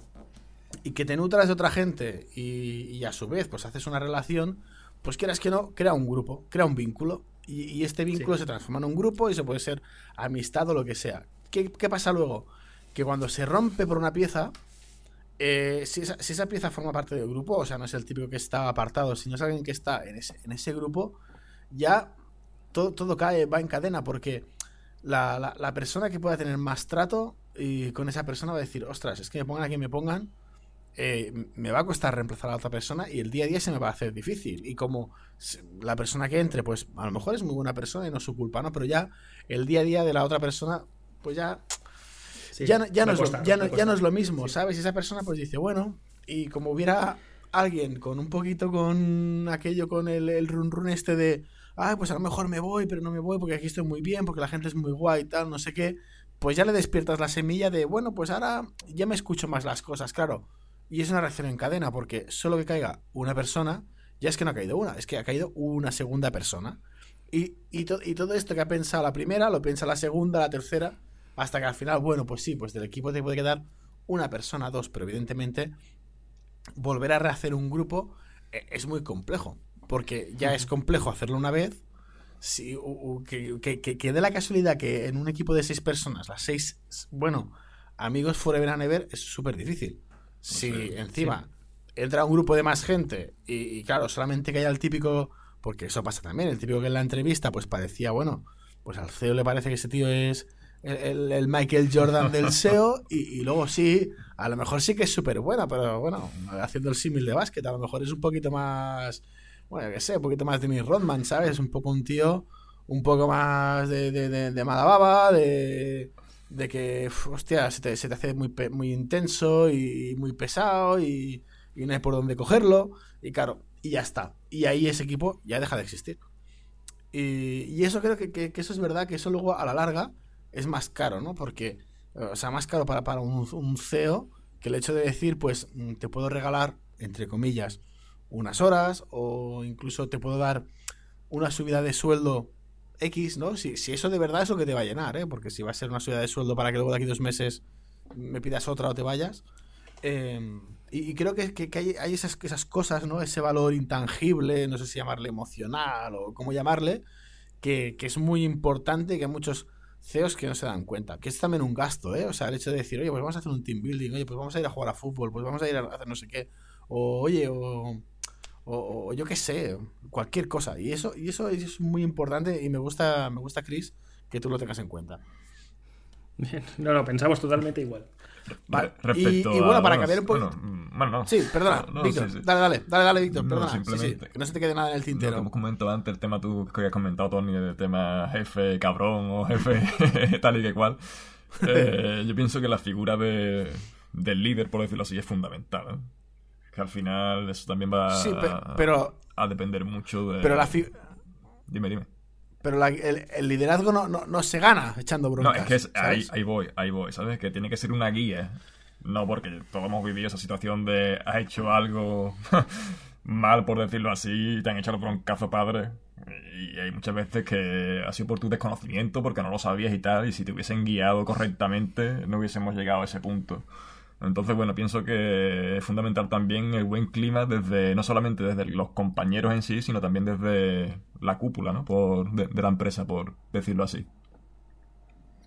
y que te nutras de otra gente y, y a su vez pues haces una relación, pues quieras que no, crea un grupo, crea un vínculo y, y este vínculo Sí. se transforma en un grupo y se puede ser amistad o lo que sea. ¿Qué, qué pasa luego? Que cuando se rompe por una pieza, eh, si, esa, si esa pieza forma parte del grupo, o sea, no es el típico que está apartado, sino es alguien que está en ese, en ese grupo, ya todo, todo cae, va en cadena, porque la, la- la persona que pueda tener más trato y con esa persona va a decir, ostras, es que me pongan a quien me pongan, eh, me va a costar reemplazar a la otra persona y el día a día se me va a hacer difícil. Y como la persona que entre, pues a lo mejor es muy buena persona y no es su culpa, ¿no? Pero ya el día a día de la otra persona, pues ya Sí, ya no, ya me no es, lo, cuesta, ya me no- ya cuesta. no es lo mismo, Sí. ¿sabes? Y esa persona pues dice, bueno, y como hubiera alguien con un poquito con aquello, con el, el run run este de, ah, pues a lo mejor me voy, pero no me voy porque aquí estoy muy bien, porque la gente es muy guay y tal, no sé qué, pues ya le despiertas la semilla de, bueno, pues ahora ya me escucho más las cosas, claro. Y es una reacción en cadena, porque solo que caiga una persona, ya es que no ha caído una, es que ha caído una segunda persona. Y, y, to- y todo esto que ha pensado la primera, lo piensa la segunda, la tercera, hasta que al final, bueno, pues sí, pues del equipo te puede quedar una persona, dos, pero evidentemente volver a rehacer un grupo eh, es muy complejo, porque ya es complejo hacerlo una vez. Si, que, que, que- que dé la casualidad que en un equipo de seis personas, las seis, bueno, amigos forever and ever, es súper difícil. Si Sí, encima entra un grupo de más gente y, y claro, solamente que haya el típico, porque eso pasa también, el típico que en la entrevista pues parecía, bueno, pues al CEO le parece que ese tío es el, el- el Michael Jordan del SEO y, y luego sí, a lo mejor sí que es súper buena, pero bueno, haciendo el símil de básquet, a lo mejor es un poquito más, bueno, que sé, un poquito más de mi Rodman, ¿sabes? Un poco un tío, un poco más de, de, de, de mala baba, de, de que, hostia, se te, hace muy, muy intenso y muy pesado y, y no hay por dónde cogerlo, y claro, y ya está. Y ahí ese equipo ya deja de existir. Y, eso creo que, eso es verdad, que eso luego a la larga es más caro, ¿no? Porque, o sea, más caro para, para un, un CEO que el hecho de decir, pues, mm, te puedo regalar, entre comillas, unas horas o incluso te puedo dar una subida de sueldo X, ¿no? Si, si eso de verdad es lo que te va a llenar, ¿eh? Porque si va a ser una subida de sueldo para que luego de aquí dos meses me pidas otra o te vayas. eh, y, creo que, que- hay, hay esas, esas cosas, ¿no? Ese valor intangible, no sé si llamarle emocional o cómo llamarle, que, que es muy importante que hay muchos CEOs que no se dan cuenta. Que es también un gasto, ¿eh? O sea, el hecho de decir, oye, pues vamos a hacer un team building, oye, pues vamos a ir a jugar a fútbol, pues vamos a ir a hacer no sé qué. O, oye, o, o, o yo qué sé, cualquier cosa. Y eso, y eso es muy importante y me gusta, me gusta, Chris, que tú lo tengas en cuenta. Bien. No, no, pensamos totalmente igual. Vale, y- y bueno, a para cambiar un poquito- Bueno, mm, bueno, no. Sí, perdona, No, no, Víctor. sí, sí. Dale, dale, dale, dale, Víctor, No, perdona. Sí, sí, simplemente- que no se te quede nada en el Lo que tintero. hemos comentado antes, el tema tú que habías comentado, Tony, del tema jefe cabrón o jefe tal y que cual. Eh, yo pienso que la figura de, del líder, por decirlo así, es fundamental. ¿eh? Que al final eso también va Sí, a, pero, a depender mucho de... pero, la fi- Dime, dime. pero la- el, el liderazgo no, no, no se gana echando No, broncas. es que es- ahí, ahí voy, ahí voy, ¿sabes? Que tiene que ser una guía. No porque todos hemos vivido esa situación de has hecho algo mal, por decirlo así, y te han echado broncazo padre. Y hay muchas veces que ha sido por tu desconocimiento, porque no lo sabías y tal, y si te hubiesen guiado correctamente, no hubiésemos llegado a ese punto. Entonces, bueno, pienso que es fundamental también el buen clima desde, no solamente desde los compañeros en sí, sino también desde la cúpula, ¿no? Por, de, la empresa, por decirlo así.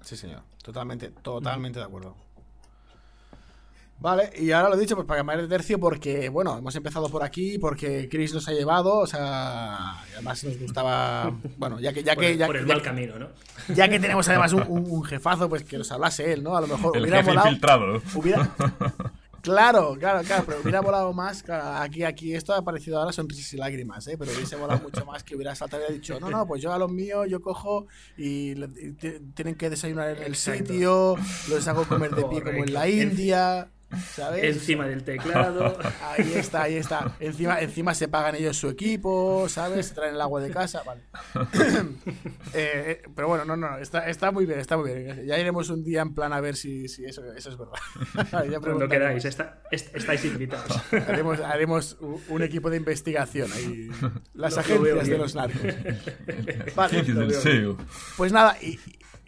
Sí, señor. Totalmente, totalmente de acuerdo. Vale, y ahora lo he dicho, pues para cambiar de tercio, porque, bueno, hemos empezado por aquí, porque Chris nos ha llevado, o sea, y además nos gustaba, bueno, ya que, ya Por, que, ya, por el ya- mal camino, ¿no? ya que tenemos además un, jefazo, pues que nos hablase él, ¿no? A lo mejor El hubiera jefe molado, infiltrado. hubiera, claro, claro, claro, pero hubiera volado más, claro, aquí, aquí, esto ha parecido ahora sonrisas y lágrimas, ¿eh? Pero hubiese volado mucho más que hubiera saltado y hubiera dicho, no, no, pues yo a los míos, yo cojo y, le- y tienen que desayunar en el Exacto. sitio, los hago comer de pie como en la. India, ¿sabes? Encima del teclado. Ahí está, ahí está. Encima, encima se pagan ellos su equipo, ¿sabes? Se traen el agua de casa, vale. Eh, eh, pero bueno, no, no, está, está muy bien, está muy bien. Ya iremos un día en plan a ver si, si eso, eso es verdad. Ya Cuando queráis, está- est- estáis invitados. Haremos, haremos un equipo de investigación ahí. Las Lo- agencias de los narcos. Vale. Lo. Pues nada, y,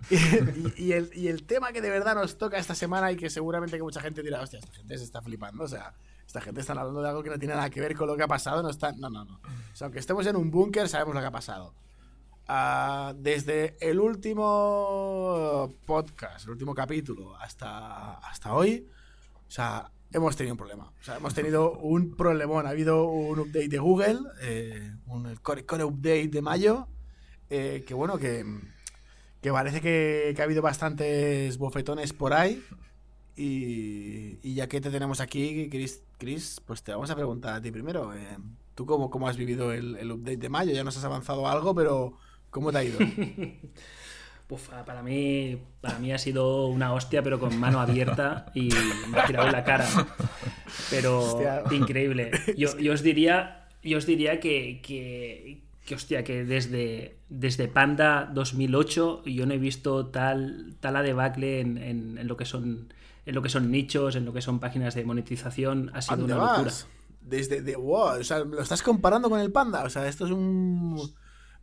y, el, y, el, tema que de verdad nos toca esta semana y que seguramente que mucha gente dirá, hostia, esta gente se está flipando, o sea, esta gente está hablando de algo que no tiene nada que ver con lo que ha pasado, no está, no, no, no. O sea, aunque estemos en un búnker, sabemos lo que ha pasado. Uh, desde el último podcast, el último capítulo, hasta, hasta hoy, o sea, hemos tenido un problema. O sea, hemos tenido un problemón. Ha habido un update de Google, eh, un el core, core, update de mayo, eh, que bueno, que, que parece que, que, ha habido bastantes bofetones por ahí. Y, y, ya que te tenemos aquí, Chris, Chris, pues te vamos a preguntar a ti primero. Eh, ¿Tú cómo, cómo has vivido el, el, update de mayo? Ya nos has avanzado algo, pero ¿cómo te ha ido? Uf, para mí, para mí ha sido una hostia, pero con mano abierta y me ha tirado en la cara. Pero hostia. increíble. Yo, yo, os diría, yo os diría que, que, que, hostia, que desde, desde Panda 2008 yo no he visto tal, tal a debacle en, en, en, lo que son en lo que son nichos, en lo que son páginas de monetización. Ha sido una vas? locura. Desde de, wow, o sea, lo estás comparando con el Panda. O sea, esto es un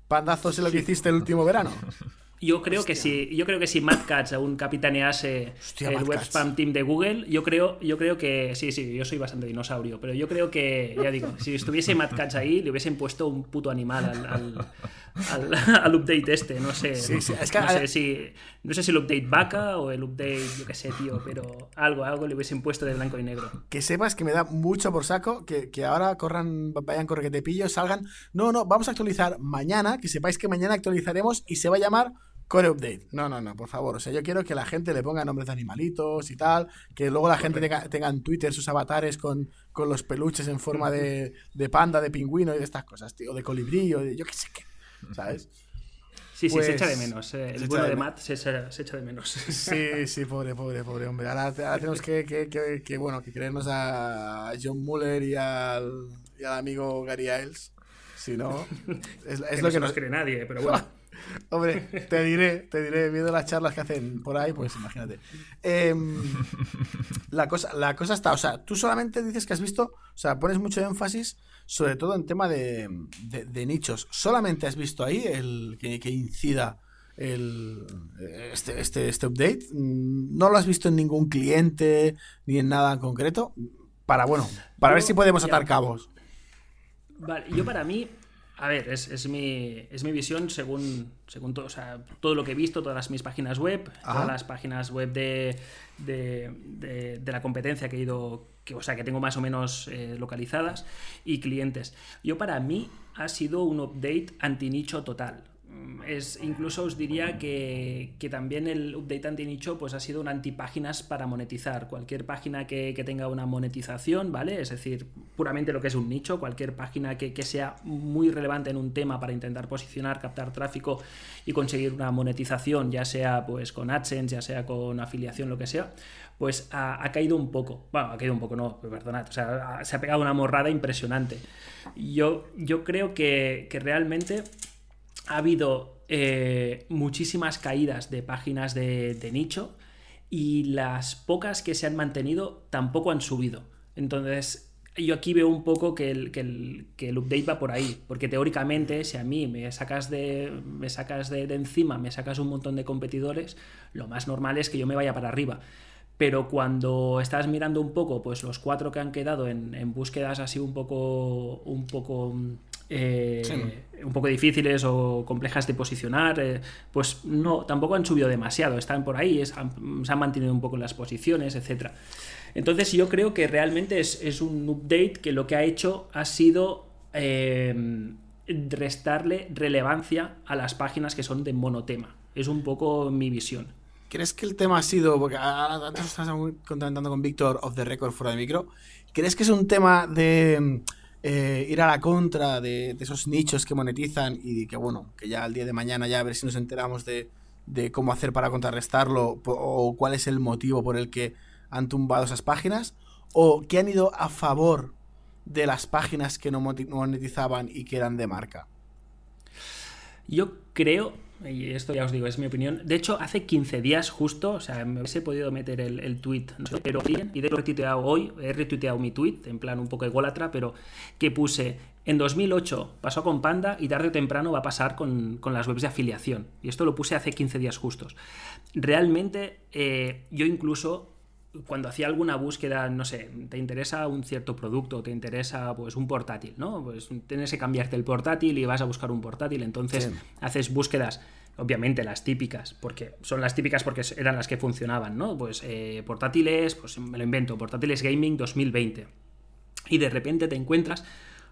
pandazo, sé lo que hiciste el último verano. Yo creo Hostia. que si, yo creo que si Matt Katz aún capitanease Hostia, el Matt web Katz. spam team de Google, yo creo, yo creo que sí, sí, yo soy bastante dinosaurio, pero yo creo que, ya digo, si estuviese Matt Katz ahí, le hubiesen puesto un puto animal al, al, al, al update este, no sé, Sí, sí, es que- no sé si, no sé si el update vaca o el update, yo qué sé, tío, pero algo, algo le hubiesen puesto de blanco y negro. Que sepas que me da mucho por saco que, que ahora corran, vayan corre que te pillo, salgan. No, no, vamos a actualizar mañana, que sepáis que mañana actualizaremos y se va a llamar Core Update. No, no, no, por favor. O sea, yo quiero que la gente le ponga nombres de animalitos y tal, que luego la gente tenga, tenga en Twitter sus avatares con, con los peluches en forma de, de panda, de pingüino y de estas cosas, tío, de colibrí o de yo qué sé qué, ¿sabes? Sí, sí, Pues, se echa de menos. eh, el bueno de Matt se echa, se echa de menos. Sí, sí, pobre, pobre, pobre hombre. Ahora, ahora tenemos que, que, que, que, bueno, que creernos a John Muller y al, y al amigo Gary Iles. Si no, es, es que lo no que nos cree nadie, pero bueno. Hombre, te diré, te diré, viendo las charlas que hacen por ahí, pues imagínate. Em, la, cosa, la cosa está, o sea, tú solamente dices que has visto, o sea, pones mucho énfasis, sobre todo en tema de, de- de nichos. ¿Solamente has visto ahí el que, que incida el, este, este, este update? ¿No lo has visto en ningún cliente ni en nada en concreto? Para, bueno, para ver si podemos atar cabos. Vale, yo para mí, a ver, es, es mi, es mi visión según, según todo, o sea, todo lo que he visto, todas mis páginas web, Ajá. todas las páginas web de, de, de- de la competencia que he ido, que, o sea, que tengo más o menos eh, localizadas y clientes. Yo para mí ha sido un update anti-nicho total. Mm, Es, incluso os diría que, que también el update anti-nicho pues, ha sido un antipáginas para monetizar. Cualquier página que, que tenga una monetización, ¿vale? Es decir, puramente lo que es un nicho, cualquier página que, que sea muy relevante en un tema para intentar posicionar, captar tráfico y conseguir una monetización, ya sea pues con AdSense, ya sea con afiliación, lo que sea, pues ha, caído un poco. Bueno, ha caído un poco, no, perdonad. O sea, se ha pegado una morrada impresionante. Yo, yo creo que realmente ha habido eh, muchísimas caídas de páginas de, nicho y las pocas que se han mantenido tampoco han subido. Entonces, yo aquí veo un poco que el, que el, que el update va por ahí, porque teóricamente si a mí me sacas, de, me sacas de, encima, me sacas un montón de competidores, lo más normal es que yo me vaya para arriba. Pero cuando estás mirando un poco, pues los cuatro que han quedado en, en búsquedas así un poco, un poco, eh, Sí. un poco difíciles o complejas de posicionar, eh, pues no, tampoco han subido demasiado. Están por ahí, es- han- se han mantenido un poco en las posiciones, etcétera. Entonces yo creo que realmente es, es un update que lo que ha hecho ha sido eh, restarle relevancia a las páginas que son de monotema. Es un poco mi visión. ¿Crees que el tema ha sido, porque antes estás contactando con Víctor of the record fuera de micro, ¿crees que es un tema de eh, ir a la contra de, esos nichos que monetizan y que bueno, que ya al día de mañana ya a ver si nos enteramos de, de cómo hacer para contrarrestarlo o cuál es el motivo por el que han tumbado esas páginas? ¿O que han ido a favor de las páginas que no monetizaban y que eran de marca? Yo creo, y esto ya os digo, es mi opinión. De hecho, hace 15 días justo, o sea, me hubiese podido meter el, el tweet, pero bien, y de hecho he retuiteado hoy, he retuiteado mi tweet, en plan un poco ególatra, pero que puse, en 2008 pasó con Panda y tarde o temprano va a pasar con, con las webs de afiliación. Y esto lo puse hace 15 días justos. Realmente, eh, yo incluso cuando hacía alguna búsqueda, no sé, te interesa un cierto producto, te interesa pues un portátil, ¿no? Pues tienes que cambiarte el portátil y vas a buscar un portátil, entonces Sí. haces búsquedas, obviamente las típicas, porque son las típicas porque eran las que funcionaban, ¿no? Pues eh, portátiles, pues me lo invento, portátiles gaming 2020. Y de repente te encuentras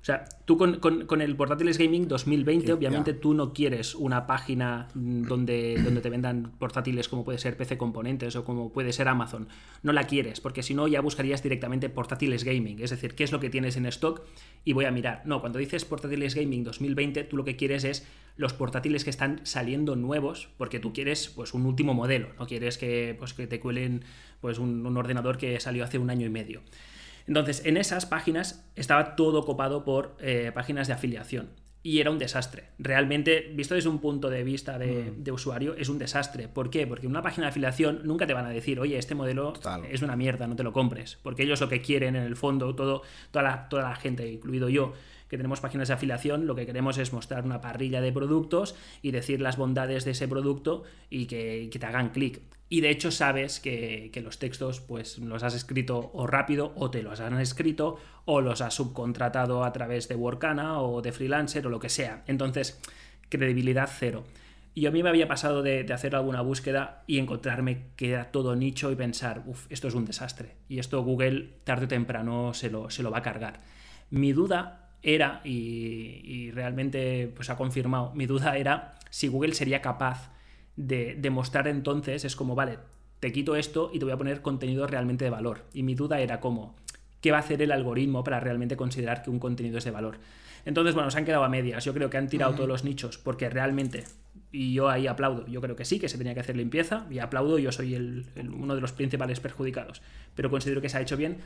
sea, tú con, con- con el Portátiles Gaming 2020, Que- obviamente ya. tú no quieres una página mm, donde, donde te vendan portátiles como puede ser PC Componentes o como puede ser Amazon. No la quieres, porque si no ya buscarías directamente portátiles gaming. Es decir, qué es lo que tienes en stock y voy a mirar. No, cuando dices portátiles gaming 2020, tú lo que quieres es los portátiles que están saliendo nuevos, porque tú quieres pues un último modelo, no quieres que, pues, que te cuelen pues, un- un ordenador que salió hace un año y medio. Entonces, en esas páginas estaba todo copado por eh, páginas de afiliación. Y era un desastre. Realmente, visto desde un punto de vista de, de usuario, es un desastre. ¿Por qué? Porque en una página de afiliación nunca te van a decir, oye, este modelo Total. es una mierda, no te lo compres. Porque ellos lo que quieren, en el fondo, todo, toda, la, toda la gente, incluido yo, que tenemos páginas de afiliación, lo que queremos es mostrar una parrilla de productos y decir las bondades de ese producto y que, que te hagan clic. Y de hecho sabes que, que los textos pues los has escrito o rápido o te los han escrito o los has subcontratado a través de Workana o de freelancer o lo que sea. Entonces, credibilidad cero. Y a mí me había pasado de, de hacer alguna búsqueda y encontrarme que era todo nicho y pensar, uff, esto es un desastre. Y esto Google tarde o temprano se lo, se lo va a cargar. Mi duda era, y, y realmente pues ha confirmado, mi duda era si Google sería capaz de demostrar entonces, es como, vale, te quito esto y te voy a poner contenido realmente de valor. Y mi duda era como, ¿qué va a hacer el algoritmo para realmente considerar que un contenido es de valor? Entonces, bueno, se han quedado a medias. Yo creo que han tirado todos los nichos porque realmente, y yo ahí aplaudo, yo creo que sí, que se tenía que hacer limpieza, y aplaudo, yo soy el- el- uno de los principales perjudicados, pero considero que se ha hecho bien.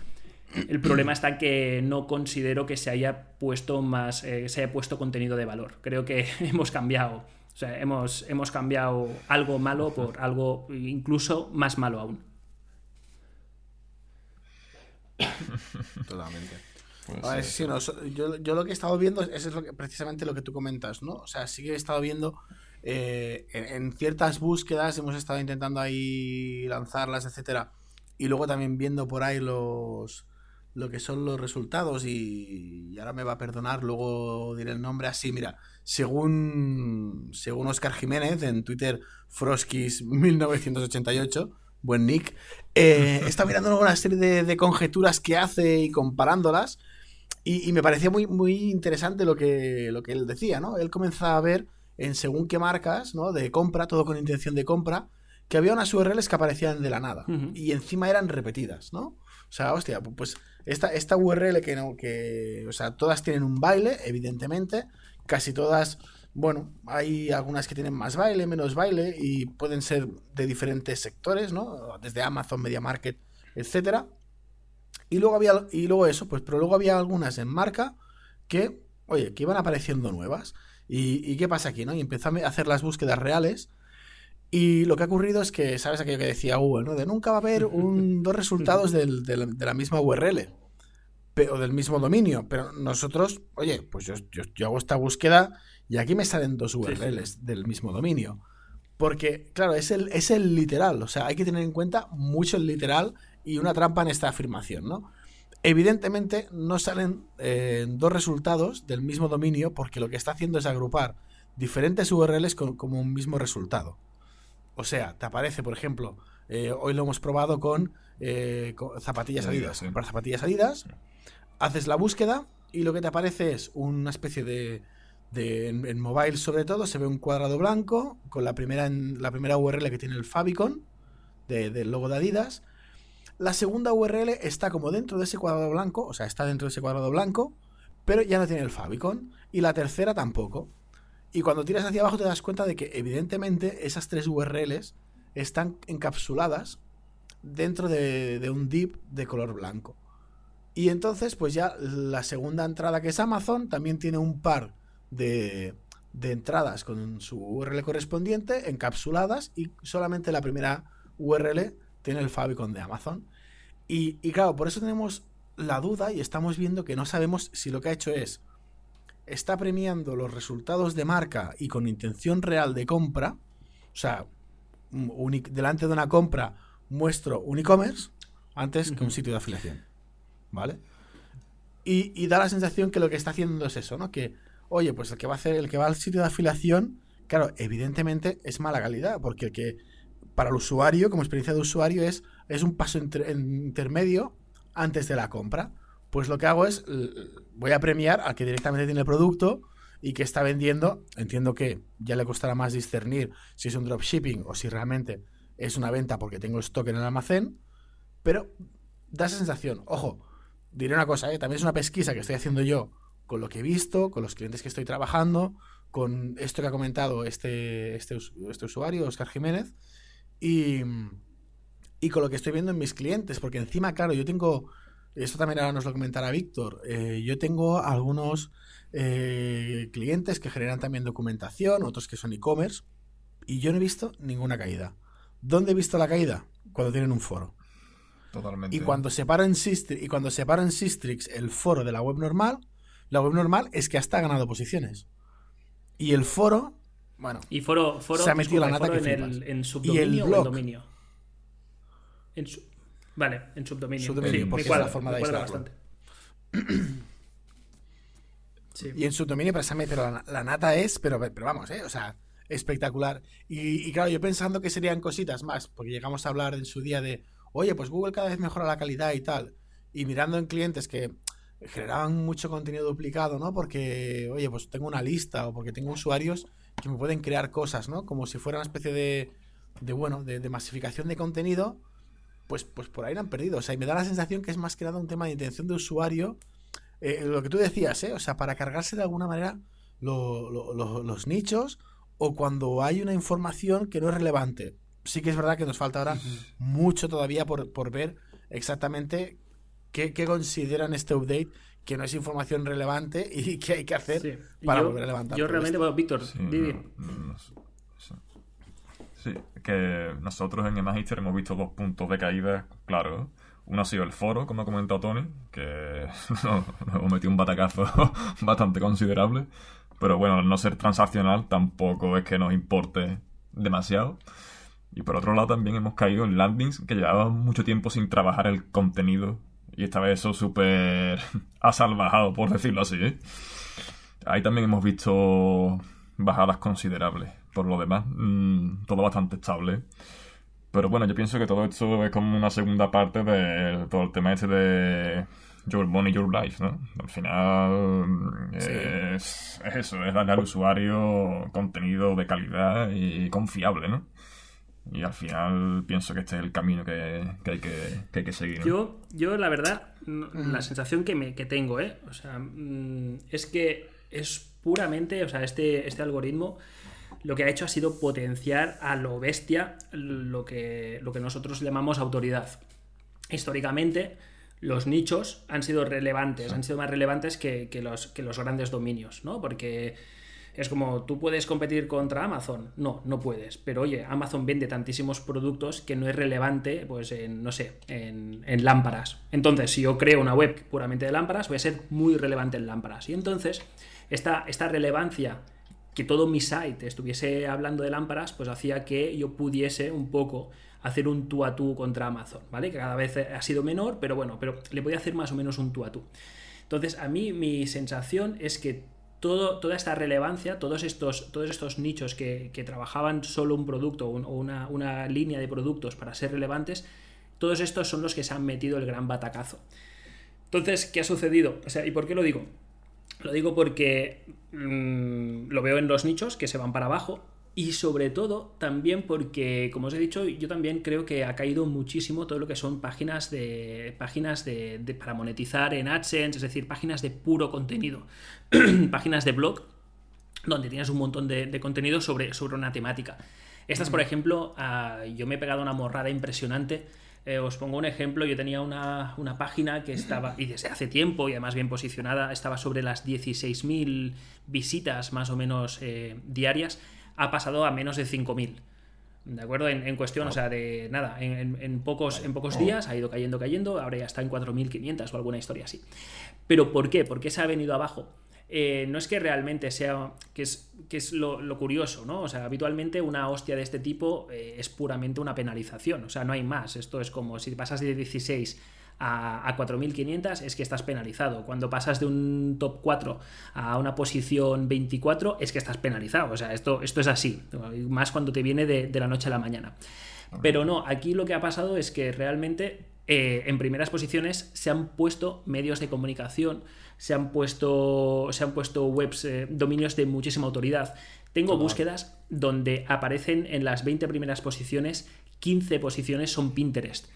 El problema está en que no considero que se haya puesto más, eh, se haya puesto contenido de valor. Creo que hemos cambiado, sea, hemos, hemos cambiado algo malo por algo incluso más malo aún. Totalmente. Pues, sí, no, yo, yo lo que he estado viendo es es lo que- precisamente lo que tú comentas, ¿no? O sea, sí que he estado viendo eh, en, en ciertas búsquedas, hemos estado intentando ahí lanzarlas, etcétera, y luego también viendo por ahí los lo que son los resultados y, y ahora me va a perdonar, luego diré el nombre así, mira, según según Oscar Jiménez en Twitter Froskis 1988 buen nick, eh, estado mirando una serie de, de conjeturas que hace y comparándolas y, y me parecía muy, muy interesante lo que, lo que él decía, ¿no? Él comenzaba a ver en según qué marcas, ¿no? De compra, todo con intención de compra, que había unas URLs que aparecían de la nada. Y encima eran repetidas, ¿no? O sea, hostia, pues esta, esta URL que no, que. O sea, todas tienen un baile, evidentemente. Casi todas. Bueno, hay algunas que tienen más baile, menos baile, y pueden ser de diferentes sectores, ¿no? Desde Amazon, Media Market, etcétera. Y luego había, y luego eso, pues, pero luego había algunas en marca que, oye, que iban apareciendo nuevas. ¿Y, qué pasa aquí, no? Y empezó a hacer las búsquedas reales. Y lo que ha ocurrido es que, ¿sabes aquello que decía Google, no? De nunca va a haber un, dos resultados de la misma URL pe- o del mismo dominio. Pero nosotros, oye, pues yo, yo- yo hago esta búsqueda y aquí me salen dos sí. URLs del mismo dominio. Porque, claro, es el, es el literal. O sea, hay que tener en cuenta mucho el literal y una trampa en esta afirmación, ¿no? Evidentemente no salen eh, dos resultados del mismo dominio porque lo que está haciendo es agrupar diferentes URLs con- como un mismo resultado. O sea, te aparece, por ejemplo, eh, hoy lo hemos probado con, eh, con zapatillas Adidas, Adidas. Comprar zapatillas Adidas, haces la búsqueda y lo que te aparece es una especie de, en, mobile sobre todo se ve un cuadrado blanco con la primera en- la primera URL que tiene el favicon de- del logo de Adidas. La segunda URL está como dentro de ese cuadrado blanco, o sea, está dentro de ese cuadrado blanco, pero ya no tiene el favicon y la tercera tampoco. Y cuando tiras hacia abajo te das cuenta de que evidentemente esas tres URLs están encapsuladas dentro de, de un div de color blanco. Y entonces, pues ya la segunda entrada que es Amazon también tiene un par de, de entradas con su URL correspondiente, encapsuladas, y solamente la primera URL tiene el favicon de Amazon. Y, y claro, por eso tenemos la duda y estamos viendo que no sabemos si lo que ha hecho es está premiando los resultados de marca y con intención real de compra, o sea, delante de una compra muestro un e-commerce antes que un sitio de afiliación. ¿Vale? Y, da la sensación que lo que está haciendo es eso, ¿no? Que, oye, pues el que va a hacer, el que va al sitio de afiliación, claro, evidentemente es mala calidad, porque el que para el usuario, como experiencia de usuario, es, es un paso intermedio antes de la compra. Pues lo que hago es, voy a premiar al que directamente tiene el producto y que está vendiendo. Entiendo que ya le costará más discernir si es un dropshipping o si realmente es una venta porque tengo stock en el almacén, pero da esa sensación. Ojo, diré una cosa, ¿eh? también es una pesquisa que estoy haciendo yo con lo que he visto, con los clientes que estoy trabajando, con esto que ha comentado este, este, este usuario, Oscar Jiménez, y, y, con lo que estoy viendo en mis clientes, porque encima, claro, yo tengo, esto también ahora nos lo comentará Víctor, eh, yo tengo algunos eh, clientes que generan también documentación, otros que son e-commerce, y yo no he visto ninguna caída. ¿Dónde he visto la caída? Cuando tienen un foro. Totalmente. Y cuando separan Sistrix, y cuando separan Sistrix el foro de la web normal, la web normal es que hasta ha ganado posiciones. Y el foro, bueno, y foro, foro se ha metido la nata que en, el, en subdominio y el blog, o en dominio. En su, vale, en subdominio. subdominio sí, porque es la forma de bastante. sí. Y en subdominio, pero la, la, nata es, pero, pero vamos, ¿eh? O sea, espectacular. Y, y, claro, yo pensando que serían cositas más, porque llegamos a hablar en su día de, oye, pues Google cada vez mejora la calidad y tal. Y mirando en clientes que generaban mucho contenido duplicado, ¿no? Porque, oye, pues tengo una lista o porque tengo usuarios que me pueden crear cosas, ¿no? Como si fuera una especie de, de bueno, de, masificación de contenido, pues, pues por ahí lo han perdido. O sea, y me da la sensación que es más que nada un tema de intención de usuario. Eh, lo que tú decías, ¿eh? O sea, para cargarse de alguna manera los nichos o cuando hay una información que no es relevante sí que es verdad que nos falta ahora mucho todavía por, ver exactamente qué, consideran este update que no es información relevante y qué hay que hacer para volver a levantar. Yo realmente, bueno, Víctor, sí, sí, que nosotros en el Magister hemos visto dos puntos de caída, claro. Uno ha sido el foro, como ha comentado Tony, que nos, hemos metido un batacazo bastante considerable. Pero bueno, al no ser transaccional tampoco es que nos importe demasiado. Y por otro lado también hemos caído en landings que llevaban mucho tiempo sin trabajar el contenido. Y esta vez eso súper asalvajado, por decirlo así. ¿eh? Ahí también hemos visto bajadas considerables. Por lo demás, mm, todo bastante estable. Pero bueno, yo pienso que todo esto es como una segunda parte de todo el tema este de Your Money, Your Life, ¿no? Al final es, es, eso, es darle al usuario contenido de calidad y confiable, ¿no? Y al final pienso que este es el camino que, hay, que, hay, que, seguir. Yo, yo, la verdad, la sensación que, me, que tengo, ¿eh? O sea, mm, es que es puramente, o sea, este, este algoritmo lo que ha hecho ha sido potenciar a lo bestia lo que, lo que nosotros llamamos autoridad. Históricamente, los nichos han sido relevantes, han sido más relevantes que, que, los, que los grandes dominios, ¿no? Porque es como, ¿tú puedes competir contra Amazon? No, no puedes. Pero oye, Amazon vende tantísimos productos que no es relevante, pues, en, no sé, en, lámparas. Entonces, si yo creo una web puramente de lámparas, voy a ser muy relevante en lámparas. Y entonces, esta, esta relevancia que todo mi site estuviese hablando de lámparas, pues hacía que yo pudiese un poco hacer un tú a tú contra Amazon, ¿vale? Que cada vez ha sido menor, pero bueno, pero le podía hacer más o menos un tú a tú. Entonces, a mí mi sensación es que toda esta relevancia, todos estos, todos estos nichos que, trabajaban solo un producto o una, línea de productos para ser relevantes, todos estos son los que se han metido el gran batacazo. Entonces, ¿qué ha sucedido? O sea, ¿y por qué lo digo? Lo digo porque mm, lo veo en los nichos que se van para abajo, y sobre todo también porque, como os he dicho, yo también creo que ha caído muchísimo todo lo que son páginas de páginas de, para monetizar en AdSense, es decir, páginas de puro contenido, páginas de blog, donde tienes un montón de, contenido sobre, sobre una temática. Estas, por ejemplo, ah, yo me he pegado una morrada impresionante Eh, os pongo un ejemplo, yo tenía una, una, página que estaba, y desde hace tiempo, y además bien posicionada, estaba sobre las 16.000 visitas más o menos eh, diarias, ha pasado a menos de 5.000. ¿De acuerdo? En, cuestión, o sea, de nada, en, pocos, en pocos días ha ido cayendo, cayendo, ahora ya está en 4.500 o alguna historia así. ¿Pero por qué? ¿Por qué se ha venido abajo? Eh, no es que realmente sea, que es, que es lo, curioso, ¿no? O sea, habitualmente una hostia de este tipo eh, es puramente una penalización, o sea, no hay más. Esto es como si pasas de 16 a, a 4.500 es que estás penalizado. Cuando pasas de un top 4 a una posición 24 es que estás penalizado. O sea, esto, esto es así, más cuando te viene de, de la noche a la mañana. Pero no, aquí lo que ha pasado es que realmente eh, en primeras posiciones se han puesto medios de comunicación, se han puesto, se han puesto webs, eh, dominios de muchísima autoridad. Tengo búsquedas donde aparecen en las 20 primeras posiciones, 15 posiciones son Pinterest.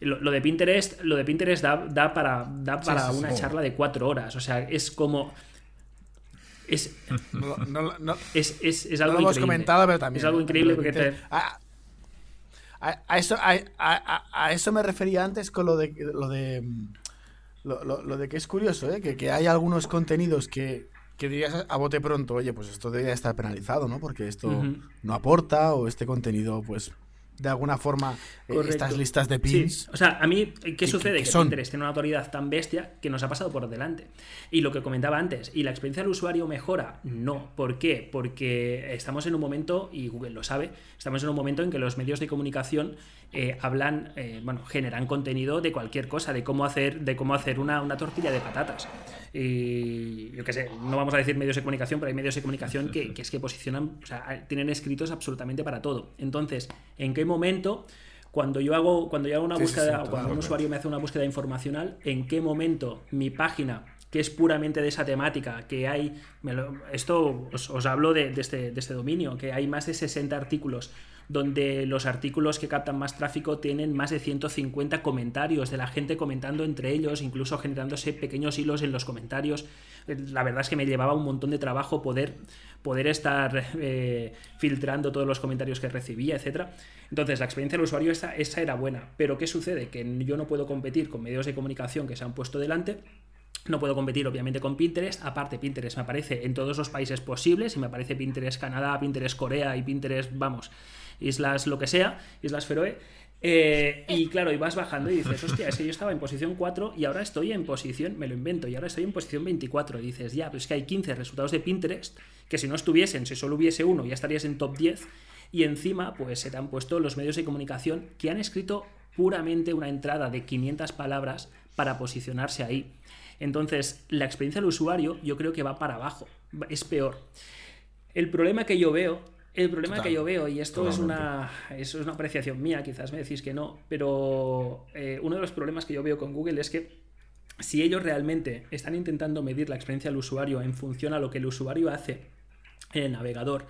Lo, de Pinterest, lo de Pinterest da, para, para una charla de cuatro horas. O sea, es como. Es, es, es, es, algo hemos comentado, pero también. Es algo increíble porque a, eso, a, eso me refería antes con lo de lo de lo, de que es curioso, ¿eh? que, hay algunos contenidos que, que dirías a bote pronto, oye, pues esto debería estar penalizado, ¿no? Porque esto no aporta o este contenido, pues de alguna forma eh, estas listas de pins. O sea, a mí, ¿qué sucede? Que, Pinterest tiene una autoridad tan bestia que nos ha pasado por delante. Y lo que comentaba antes, ¿y la experiencia del usuario mejora? No. ¿Por qué? Porque estamos en un momento, y Google lo sabe, estamos en un momento en que los medios de comunicación eh, hablan, eh, bueno, generan contenido de cualquier cosa, de cómo hacer, de cómo hacer una, una tortilla de patatas. Y yo qué sé, no vamos a decir medios de comunicación, pero hay medios de comunicación que, que es que posicionan, o sea, tienen escritos absolutamente para todo. Entonces, ¿en qué momento? cuando yo hago, cuando yo hago una búsqueda, o cuando un usuario me hace una búsqueda informacional, en qué momento mi página, que es puramente de esa temática, que hay, esto os, hablo de, este, de, este, dominio, que hay más de 60 artículos donde los artículos que captan más tráfico tienen más de 150 comentarios de la gente comentando entre ellos, incluso generándose pequeños hilos en los comentarios. La verdad es que me llevaba un montón de trabajo poder, poder estar eh, filtrando todos los comentarios que recibía, etc. Entonces, la experiencia del usuario esa, esa era buena. Pero ¿qué sucede? Que yo no puedo competir con medios de comunicación que se han puesto delante no puedo competir obviamente con Pinterest, aparte Pinterest me aparece en todos los países posibles y me aparece Pinterest Canadá, Pinterest Corea y Pinterest, vamos, islas lo que sea, islas Feroe. Eh, y claro, y vas bajando y dices, hostia, es que yo estaba en posición 4 y ahora estoy en posición, me lo invento, y ahora estoy en posición 24. Y dices, ya, pero es que hay 15 resultados de Pinterest que si no estuviesen, si solo hubiese uno, ya estarías en top 10. Y encima, pues se te han puesto los medios de comunicación que han escrito puramente una entrada de 500 palabras para posicionarse ahí. Entonces, la experiencia del usuario yo creo que va para abajo, es peor. El problema que yo veo el problema que yo veo, y esto es una, es una apreciación mía, quizás me decís que no, pero eh, uno de los problemas que yo veo con Google es que si ellos realmente están intentando medir la experiencia del usuario en función a lo que el usuario hace en el navegador,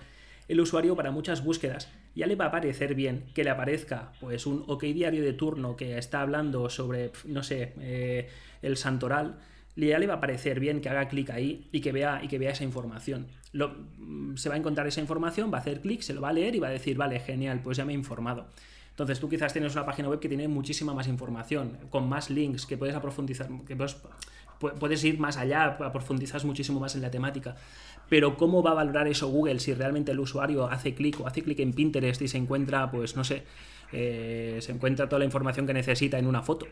el usuario para muchas búsquedas ya le va a parecer bien que le aparezca pues un OK diario de turno que está hablando sobre, no sé, eh, el santoral ya le va a parecer bien que haga clic ahí y que vea, y que vea esa información. Mm, se va a encontrar esa información, va a hacer clic, se lo va a leer y va a decir, vale, genial, pues ya me he informado. Entonces tú quizás tienes una página web que tiene muchísima más información, con más links, que puedes profundizar, que puedes, ir más allá, profundizas muchísimo más en la temática. Pero ¿cómo va a valorar eso Google si realmente el usuario hace clic o hace clic en Pinterest y se encuentra, pues no sé, eh, se encuentra toda la información que necesita en una foto?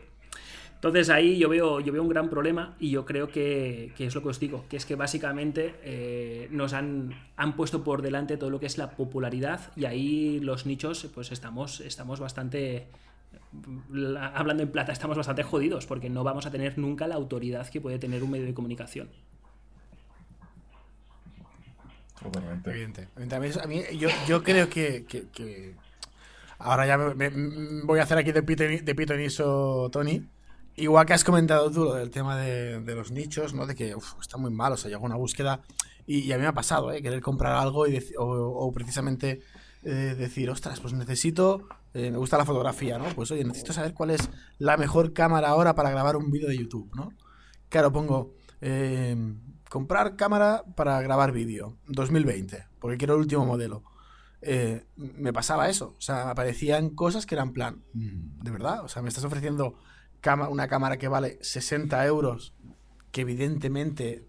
Entonces ahí yo veo, yo veo un gran problema y yo creo que, es lo que os digo, que es que básicamente eh, nos han, han, puesto por delante todo lo que es la popularidad y ahí los nichos pues estamos, estamos bastante, hablando en plata, estamos bastante jodidos porque no vamos a tener nunca la autoridad que puede tener un medio de comunicación. Totalmente. A mí, yo, yo creo que, ahora ya me, voy a hacer aquí de, de pitoniso Tony Igual que has comentado tú lo del tema de, los nichos, ¿no? De que está muy mal, o sea, llega una búsqueda y, a mí me ha pasado, ¿eh? Querer comprar algo y o, precisamente eh, decir, ostras, pues necesito, eh, me gusta la fotografía, ¿no? Pues oye, necesito saber cuál es la mejor cámara ahora para grabar un vídeo de YouTube, ¿no? Claro, pongo comprar cámara para grabar vídeo 2020, porque quiero el último modelo. eh, me pasaba eso. O sea, aparecían cosas que eran plan, mm, ¿de verdad? O sea, me estás ofreciendo una cámara que vale 60 euros, que evidentemente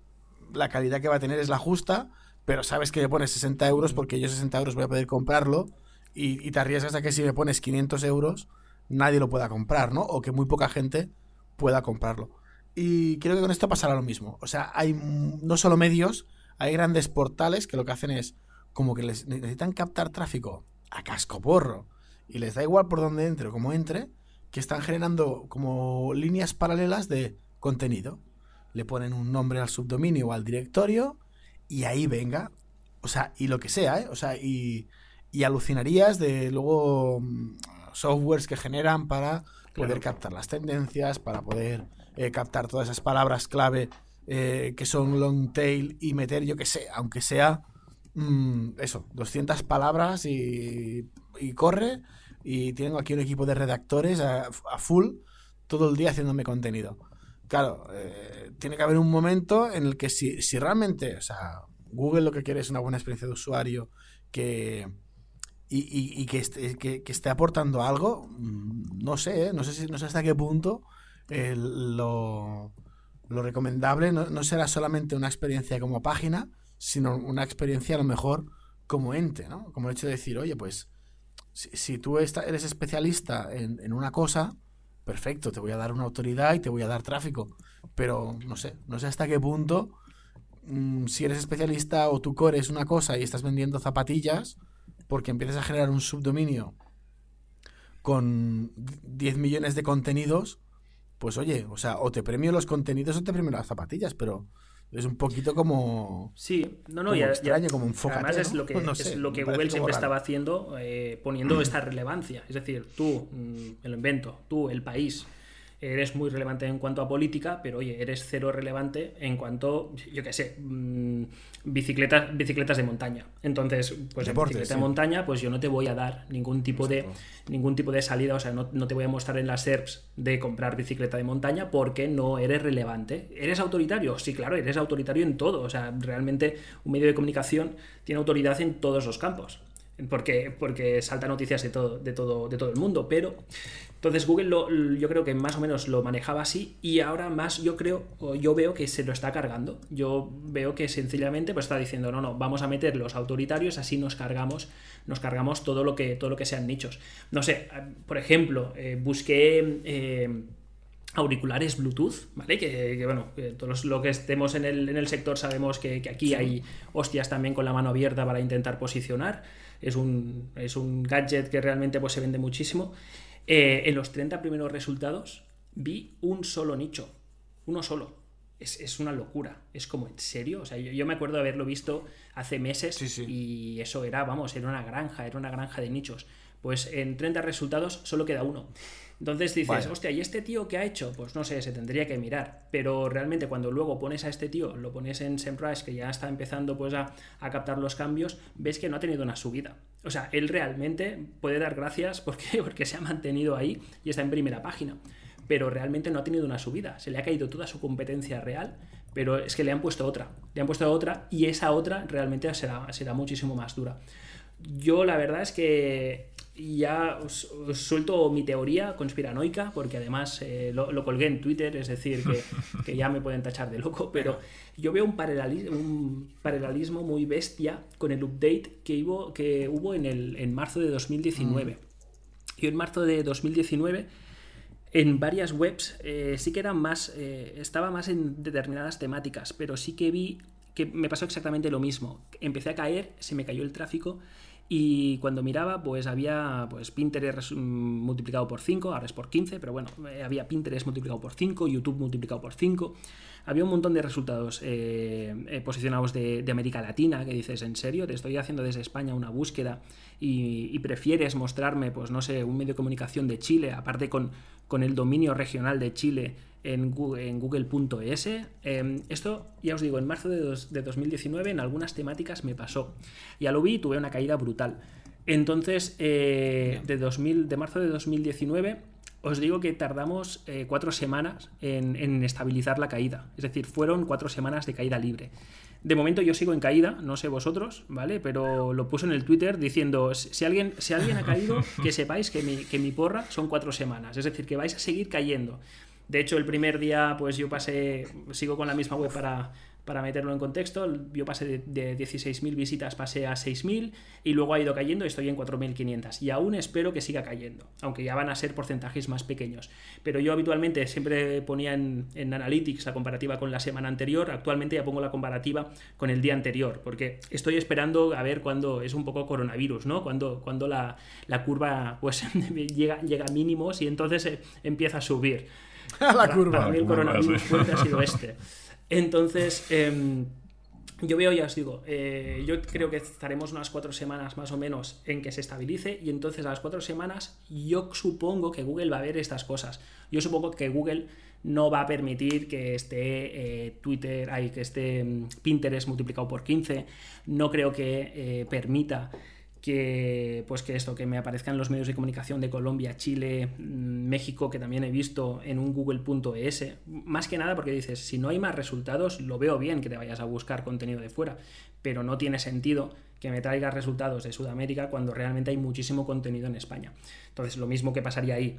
la calidad que va a tener es la justa, pero sabes que me pones 60 euros porque yo 60 euros voy a poder comprarlo y, te arriesgas a que si me pones 500 euros nadie lo pueda comprar, ¿no? O que muy poca gente pueda comprarlo. Y creo que con esto pasará lo mismo. O sea, hay no solo medios, hay grandes portales que lo que hacen es como que les necesitan captar tráfico a casco porro y les da igual por dónde entre o cómo entre, que están generando como líneas paralelas de contenido. Le ponen un nombre al subdominio o al directorio y ahí venga. O sea, y lo que sea, ¿eh? O sea, y, y alucinarías de luego mm, softwares que generan para poder captar las tendencias, para poder eh, captar todas esas palabras clave eh, que son long tail y meter, yo que sé, aunque sea mm, eso, 200 palabras y, y, corre. Y tengo aquí un equipo de redactores a, full todo el día haciéndome contenido. Claro, eh, tiene que haber un momento en el que si, si realmente, o sea, Google lo que quiere es una buena experiencia de usuario, que, y, que, esté, que, esté aportando algo, mm, no sé, ¿eh? no, sé si, no sé hasta qué punto lo, lo recomendable no, será solamente una experiencia como página, sino una experiencia a lo mejor como ente, ¿no? Como el hecho de decir, oye, pues si, tú eres especialista en, una cosa, perfecto, te voy a dar una autoridad y te voy a dar tráfico, pero no sé, no sé hasta qué punto, mm, si eres especialista o tu core es una cosa y estás vendiendo zapatillas, porque empiezas a generar un subdominio con 10 millones de contenidos, pues oye, o sea, o te premio los contenidos o te premio las zapatillas, pero es un poquito como. Sí, no, no, ya, extraño, como un Además, es lo que, es lo que Google siempre estaba haciendo, eh, poniendo esta relevancia. Es decir, tú, mm, el invento, tú, el país, eres muy relevante en cuanto a política, pero oye, eres cero relevante en cuanto, yo qué sé, mm, bicicletas, bicicletas de montaña. Entonces, pues en bicicleta de montaña, pues yo no te voy a dar ningún tipo de ningún tipo de salida, o sea, no, te voy a mostrar en las SERPs de comprar bicicleta de montaña porque no eres relevante. ¿Eres autoritario? Sí, claro, eres autoritario en todo. O sea, realmente un medio de comunicación tiene autoridad en todos los campos porque, porque salta noticias de todo, de, todo, de todo el mundo, pero entonces Google lo, yo creo que más o menos lo manejaba así y ahora más yo creo, yo veo que se lo está cargando. Yo veo que sencillamente pues está diciendo, no, no, vamos a meter los autoritarios, así nos cargamos, nos cargamos todo lo que, todo lo que sean nichos. No sé, por ejemplo, eh, busqué... Eh, auriculares Bluetooth, ¿vale? Que, bueno, todos los que estemos en el, en el sector sabemos que, aquí hay hostias también con la mano abierta para intentar posicionar es un, es un gadget que realmente pues, se vende muchísimo. Eh, en los 30 primeros resultados vi un solo nicho, uno solo. Es, una locura. Es como, ¿en serio? O sea, yo, me acuerdo de haberlo visto hace meses y eso era, vamos, era una granja, era una granja de nichos. Pues en 30 resultados solo queda uno. Entonces dices, hostia, ¿y este tío qué ha hecho? Pues no sé, se tendría que mirar. Pero realmente cuando luego pones a este tío, lo pones en SEMrush, que ya está empezando pues a, captar los cambios, ves que no ha tenido una subida. O sea, él realmente puede dar gracias porque, porque se ha mantenido ahí y está en primera página. Pero realmente no ha tenido una subida. Se le ha caído toda su competencia real, pero es que le han puesto otra. Le han puesto otra y esa otra realmente será, será muchísimo más dura. Yo la verdad es que ya os, suelto mi teoría conspiranoica, porque además eh, lo, colgué en Twitter, es decir, que, ya me pueden tachar de loco, pero yo veo un paralelismo, un paralelismo muy bestia con el update que hubo, que hubo en, el, en marzo de 2019. Yo en marzo de 2019 en varias webs eh, sí que eran más, eh, estaba más en determinadas temáticas, pero sí que vi que me pasó exactamente lo mismo. Empecé a caer, se me cayó el tráfico y cuando miraba, pues había pues Pinterest multiplicado por 5, ahora es por 15, pero bueno, eh, había Pinterest multiplicado por 5, YouTube multiplicado por 5. Había un montón de resultados eh, eh, posicionados de, América Latina, que dices, ¿en serio? Te estoy haciendo desde España una búsqueda y, prefieres mostrarme, pues no sé, un medio de comunicación de Chile, aparte con, con el dominio regional de Chile en google.es. Em, esto, ya os digo, en marzo de, 2019 en algunas temáticas me pasó. Ya lo vi y tuve una caída brutal. Entonces, eh, de, 2000, de marzo de 2019, os digo que tardamos eh, cuatro semanas en, estabilizar la caída. Es decir, fueron cuatro semanas de caída libre. De momento yo sigo en caída, no sé vosotros, ¿vale? Pero lo puso en el Twitter diciendo, si alguien, si alguien ha caído, que sepáis que mi, que mi porra son cuatro semanas. Es decir, que vais a seguir cayendo. De hecho, el primer día, pues yo pasé, sigo con la misma web para, para meterlo en contexto, yo pasé de, 16.000 visitas, pasé a 6.000 y luego ha ido cayendo y estoy en 4.500. Y aún espero que siga cayendo, aunque ya van a ser porcentajes más pequeños. Pero yo habitualmente siempre ponía en, Analytics la comparativa con la semana anterior, actualmente ya pongo la comparativa con el día anterior, porque estoy esperando a ver cuándo es un poco coronavirus, ¿no? Cuando, cuando la, curva pues llega, llega a mínimos y entonces eh, empieza a subir. la curva. Para mí el coronavirus fuerte ha sido este. Entonces, em, yo veo, ya os digo, eh, yo creo que estaremos unas cuatro semanas más o menos en que se estabilice y entonces a las cuatro semanas yo supongo que Google va a ver estas cosas. Yo supongo que Google no va a permitir que esté eh, Twitter, ay, que esté mm, Pinterest multiplicado por 15. No creo que eh, permita que pues que esto que me aparezcan los medios de comunicación de Colombia, Chile, mm, México que también he visto en un google.es, más que nada porque dices, si no hay más resultados, lo veo bien que te vayas a buscar contenido de fuera, pero no tiene sentido que me traigas resultados de Sudamérica cuando realmente hay muchísimo contenido en España. Entonces, lo mismo que pasaría ahí.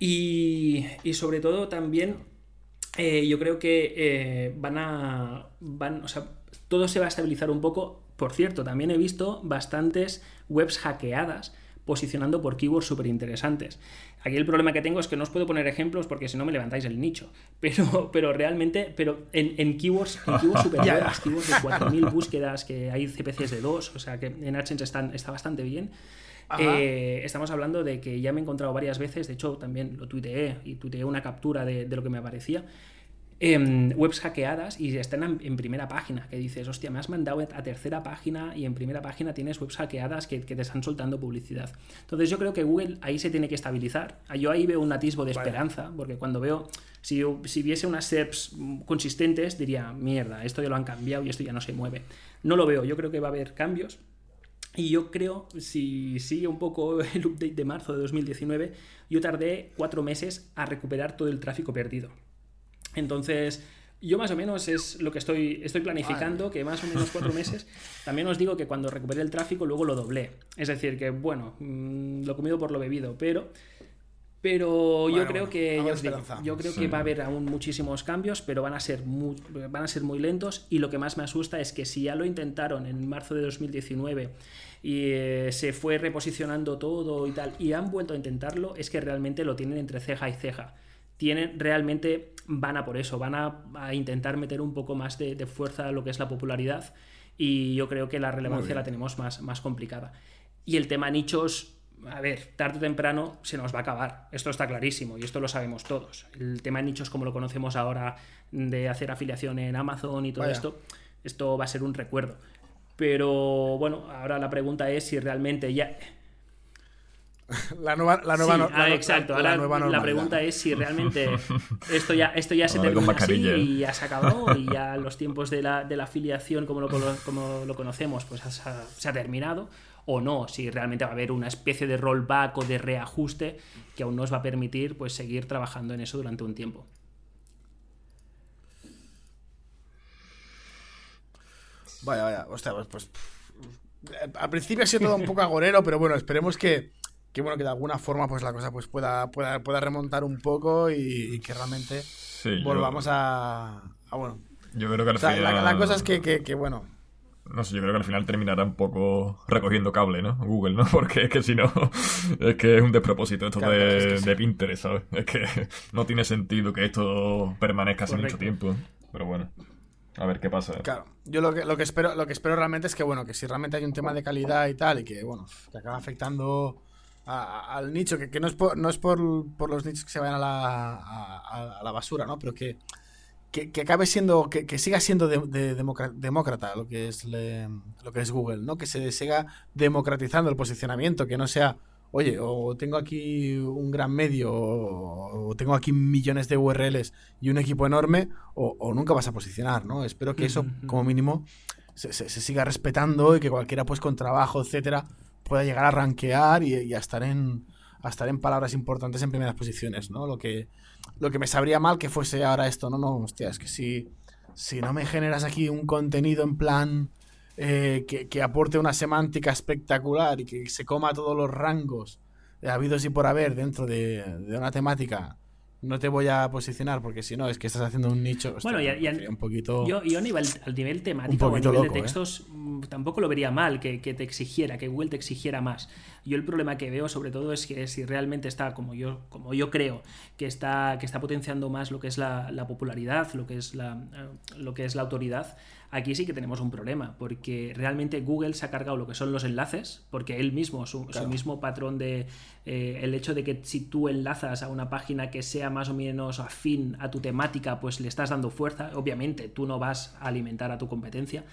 Y, sobre todo también eh, yo creo que eh, van a... Van, o sea, todo se va a estabilizar un poco por cierto, también he visto bastantes webs hackeadas posicionando por keywords súper interesantes. Aquí el problema que tengo es que no os puedo poner ejemplos porque si no me levantáis el nicho. Pero, pero realmente, pero en, keywords, en keywords super buenas, keywords de 4.000 búsquedas, que hay CPCs de 2, o sea que en AdSense están, está bastante bien. Eh, estamos hablando de que ya me he encontrado varias veces, de hecho también lo tuiteé y tuiteé una captura de, de lo que me aparecía, Em, webs hackeadas y están en, primera página, que dices, hostia, me has mandado a tercera página y en primera página tienes webs hackeadas que, te están soltando publicidad. Entonces yo creo que Google ahí se tiene que estabilizar. Yo ahí veo un atisbo de esperanza, porque cuando veo, si, si viese unas SERPs consistentes, diría, mierda, esto ya lo han cambiado y esto ya no se mueve. No lo veo, yo creo que va a haber cambios. Y yo creo, si sigue un poco el update de marzo de 2019, yo tardé cuatro meses a recuperar todo el tráfico perdido. Entonces, yo más o menos es lo que estoy, estoy planificando, que más o menos cuatro meses. También os digo que cuando recuperé el tráfico, luego lo doblé. Es decir, que bueno, mm, lo comido por lo bebido, pero. Pero yo creo que yo creo que va a haber aún muchísimos cambios, pero van a ser muy, van a ser muy lentos. Y lo que más me asusta es que si ya lo intentaron en marzo de 2019 y eh, se fue reposicionando todo y tal, y han vuelto a intentarlo, es que realmente lo tienen entre ceja y ceja tienen realmente van a por eso, van a, intentar meter un poco más de, fuerza a lo que es la popularidad y yo creo que la relevancia la tenemos más, más complicada. Y el tema nichos, a ver, tarde o temprano se nos va a acabar, esto está clarísimo y esto lo sabemos todos. El tema de nichos como lo conocemos ahora de hacer afiliación en Amazon y todo esto, esto va a ser un recuerdo. Pero bueno, ahora la pregunta es si realmente ya la nueva, la nueva, ah, exacto. Ahora la, pregunta es si realmente esto ya, esto ya se termina así y ya se acabó y ya los tiempos de la, de la afiliación como lo, como lo conocemos pues se ha terminado o no, si realmente va a haber una especie de rollback o de reajuste que aún nos va a permitir pues seguir trabajando en eso durante un tiempo. Vaya, vaya, hostia, pues, pues al principio ha sido todo un poco agorero, pero bueno, esperemos que, que bueno, que de alguna forma pues la cosa pues pueda, pueda, pueda remontar un poco y, que realmente volvamos a, bueno. Yo creo que al final... La, cosa es que, que, bueno, no sé, yo creo que al final terminará un poco recogiendo cable, ¿no? Google, ¿no? Porque es que si no, es que es un despropósito esto de, de, Pinterest, ¿sabes? Es que no tiene sentido que esto permanezca hace mucho tiempo. Pero bueno, a ver qué pasa. Claro, yo lo que, lo que espero, lo que espero realmente es que, bueno, que si realmente hay un tema de calidad y tal, y que, bueno, que acaba afectando al nicho, que, no es, por, no es por, los nichos que se vayan a la, a, la basura, ¿no? Pero que, que, acabe siendo, que, siga siendo de, demócrata lo que, es lo que es Google, ¿no? Que se siga democratizando el posicionamiento, que no sea, oye, o tengo aquí un gran medio, o, tengo aquí millones de URLs y un equipo enorme, o, nunca vas a posicionar, ¿no? Espero que eso, como mínimo, se, se, siga respetando y que cualquiera, pues con trabajo, etcétera, pueda llegar a rankear y, a estar en a estar en palabras importantes en primeras posiciones, ¿no? Lo que, lo que me sabría mal que fuese ahora esto, no, no, hostia, es que si si no me generas aquí un contenido en plan eh, que, aporte una semántica espectacular y que se coma todos los rangos habidos y por haber dentro de, de una temática no te voy a posicionar porque si no es que estás haciendo un nicho. bueno, y, un poquito. Yo, yo a nivel, al nivel temático o a nivel de ¿eh? textos mm, tampoco lo vería mal que, te exigiera, que Google te exigiera más. Yo el problema que veo sobre todo es que si realmente está, como yo, como yo creo, que está, que está potenciando más lo que es la, popularidad, lo que es la, eh, lo que es la autoridad, aquí sí que tenemos un problema, porque realmente Google se ha cargado lo que son los enlaces, porque él mismo, su, mismo patrón de eh, el hecho de que si tú enlazas a una página que sea más o menos afín a tu temática, pues le estás dando fuerza. Obviamente, tú no vas a alimentar a tu competencia.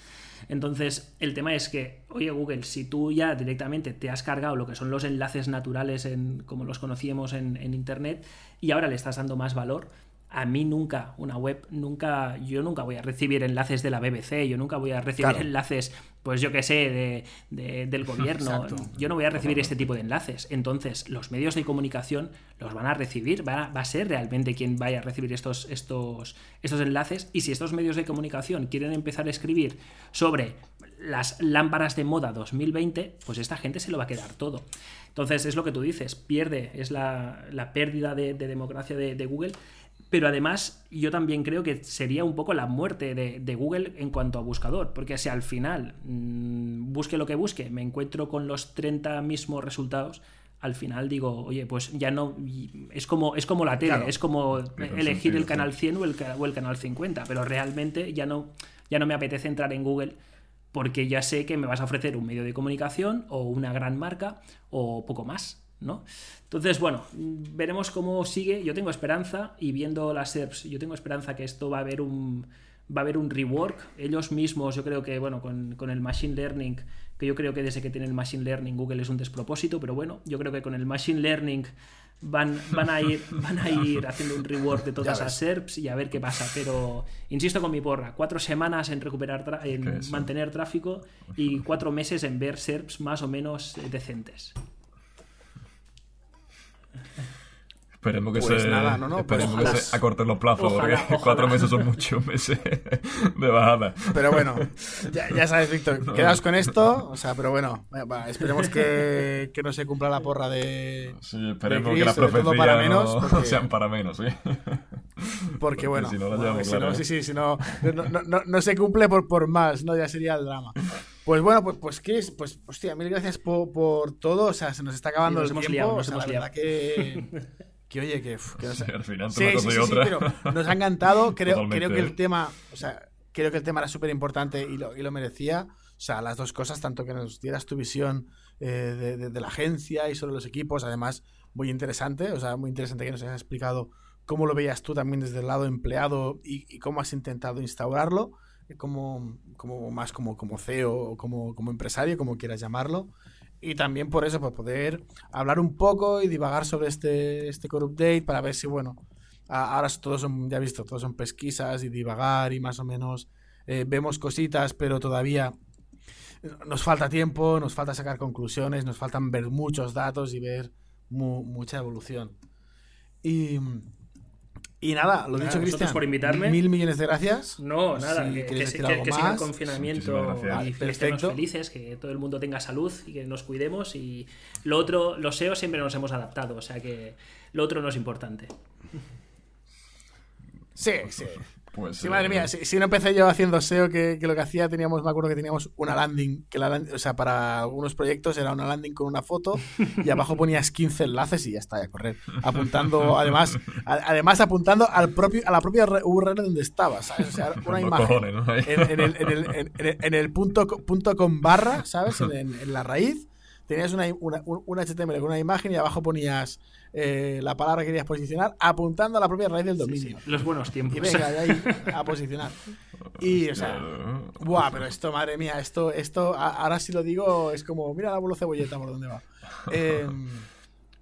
Entonces, el tema es que, oye Google, si tú ya directamente te has cargado lo que son los enlaces naturales en, como los conocíamos en, en Internet y ahora le estás dando más valor, a mí nunca, una web, nunca, yo nunca voy a recibir enlaces de la BBC, yo nunca voy a recibir enlaces, pues yo qué sé, de, del gobierno, yo no voy a recibir este tipo de enlaces. Entonces, los medios de comunicación los van a recibir, va, va, a ser realmente quien vaya a recibir estos, estos, estos enlaces. Y si estos medios de comunicación quieren empezar a escribir sobre las lámparas de moda 2020, pues esta gente se lo va a quedar todo. Entonces, es lo que tú dices, pierde, es la, pérdida de, democracia de, de Google pero además yo también creo que sería un poco la muerte de, Google en cuanto a buscador, porque si al final mm, busque lo que busque, me encuentro con los 30 mismos resultados, al final digo, oye, pues ya no. Es como, es como la tele, es como elegir el canal 100 o el, o el, canal 50, pero realmente ya no, ya no me apetece entrar en Google porque ya sé que me vas a ofrecer un medio de comunicación o una gran marca o poco más. ¿No? Entonces, bueno, veremos cómo sigue. Yo tengo esperanza y viendo las SERPs, yo tengo esperanza que esto va a haber un va a haber un rework. Ellos mismos, yo creo que, bueno, con, con, el Machine Learning, que yo creo que desde que tiene el Machine Learning Google es un despropósito, pero bueno, yo creo que con el Machine Learning van, van, a, ir, van a ir haciendo un rework de todas las SERPs y a ver qué pasa. Pero insisto con mi porra, cuatro semanas en recuperar, en mantener tráfico y cuatro meses en ver SERPs más o menos decentes. Esperemos que, se, nada, no, no, esperemos que se acorten los plazos, porque cuatro meses son muchos meses de bajada. Pero bueno, ya, sabes, Víctor, quedas con esto, o sea, pero bueno, esperemos que, que, no se cumpla la porra de. Sí, esperemos que las profecías para menos, no, sean para menos, ¿sí? Porque bueno, si no, sí, sí, si no, no, se cumple por, por más, ¿no? Ya sería el drama. Pues bueno, pues, pues Chris, pues hostia, mil gracias por, por todo. O sea, se nos está acabando el tiempo. o sea, la verdad que, que oye, que, que no sé. al final sí, sí, sí, otra. pero nos ha encantado. Creo, creo que el tema, o sea, creo que el tema era súper importante y lo, y lo merecía. O sea, las dos cosas, tanto que nos dieras tu visión eh, de, de, la agencia y sobre los equipos, además, muy interesante. O sea, muy interesante que nos hayas explicado cómo lo veías tú también desde el lado empleado y, y cómo has intentado instaurarlo como, como más como, como CEO o como, como empresario, como quieras llamarlo. Y también por eso, por poder hablar un poco y divagar sobre este, este Core Update para ver si, bueno, ahora todos son, ya he visto, todos son pesquisas y divagar y más o menos eh, vemos cositas, pero todavía nos falta tiempo, nos falta sacar conclusiones, nos faltan ver muchos datos y ver mucha evolución. Y y nada, lo dicho, Cristian. por invitarme. Mil millones de gracias. No, nada, que, que, siga el confinamiento y que estemos felices, que todo el mundo tenga salud y que nos cuidemos. Y lo otro, los SEO siempre nos hemos adaptado, o sea que lo otro no es importante. Sí, sí. Pues, sí, madre mía, si, no empecé yo haciendo SEO, que, lo que hacía, teníamos, me acuerdo que teníamos una landing, que la o sea, para algunos proyectos era una landing con una foto y abajo ponías 15 enlaces y ya está, a correr. Apuntando, además, además apuntando al propio, a la propia URL donde estabas, ¿sabes? O sea, una imagen en, el, en, el, en, el, punto, punto con barra, ¿sabes? en la raíz tenías una, una, un HTML con una imagen y abajo ponías eh, la palabra que querías posicionar apuntando a la propia raíz del dominio. Los buenos tiempos. Y venga, de ahí a posicionar. Y, o sea, buah, pero esto, madre mía, esto, esto, ahora sí lo digo, es como, mira la bolo cebolleta por dónde va. Em,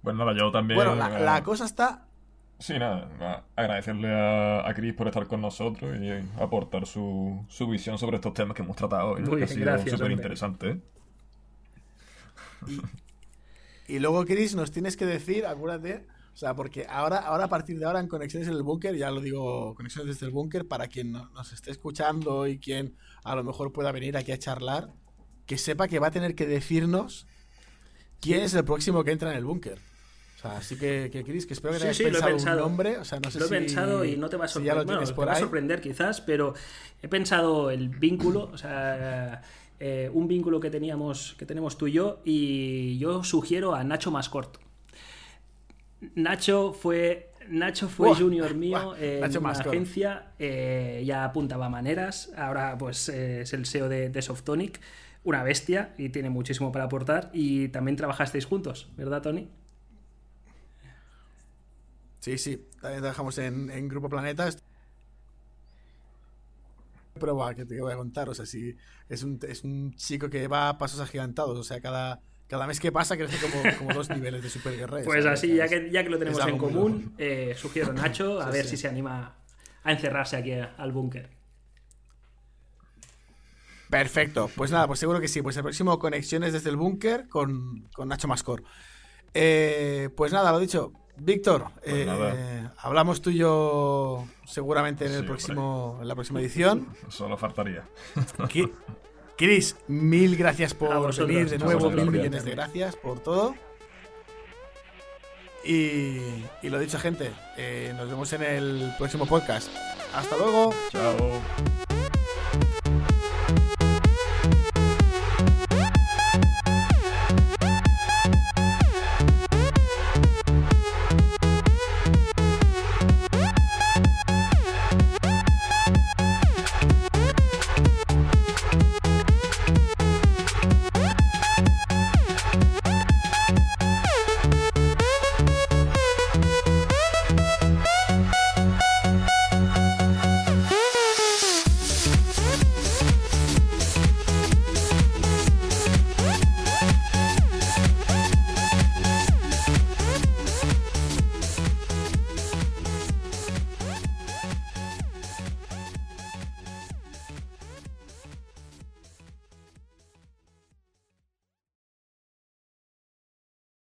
bueno, nada, yo también. Bueno, la, eh, cosa está. Sí, nada, agradecerle a, a Chris por estar con nosotros y aportar su, su visión sobre estos temas que hemos tratado hoy. que ha sido súper interesante. ¿eh? Y, luego, Chris, nos tienes que decir, acuérdate, O sea, porque ahora, ahora a partir de ahora en Conexiones en el Búnker, ya lo digo, Conexiones desde el Búnker, para quien no- nos esté escuchando y quien a lo mejor pueda venir aquí a charlar, que sepa que va a tener que decirnos quién es el próximo que entra en el Búnker. O sea, así que, que Chris, que espero que te Sí, hayas sí, lo he pensado, pensado. un nombre. O sea, no sé lo he si- pensado y no te va a si sorprender. Bueno, tienes te va a sorprender quizás, pero he pensado el vínculo, o sea, eh, un vínculo que teníamos, que tenemos tú y yo, y yo sugiero a Nacho Mascort. Nacho fue. Nacho fue junior mío en Nacho una agencia, eh, ya apuntaba maneras, ahora pues eh, es el SEO de, de Softonic, una bestia y tiene muchísimo para aportar y también trabajasteis juntos, ¿verdad Tony? Sí, sí, también trabajamos en, en Grupo Planeta. Pero va, que te voy a contar, o sea, sí, es un, es un chico que va a pasos agigantados, o sea, cada, cada mes que pasa crece como, como dos niveles de super guerrero. Pues ¿sabes? así, ya que, ya que lo tenemos en común, eh, sugiero Nacho a Sí, ver sí. si se anima a encerrarse aquí al búnker. Perfecto, pues nada, pues seguro que sí. Pues el próximo Conexiones desde el Búnker con, con Nacho Mascor. Eh, pues nada, lo dicho. Víctor, Pues eh, hablamos tú y yo seguramente en, el Sí, próximo, en la próxima edición. Solo faltaría. Chris, mil gracias por vosotros. venir de nuevo, vosotros, mil gracias. millones de gracias por todo. Y, y lo dicho, gente, eh, nos vemos en el próximo podcast. Hasta luego. Chao.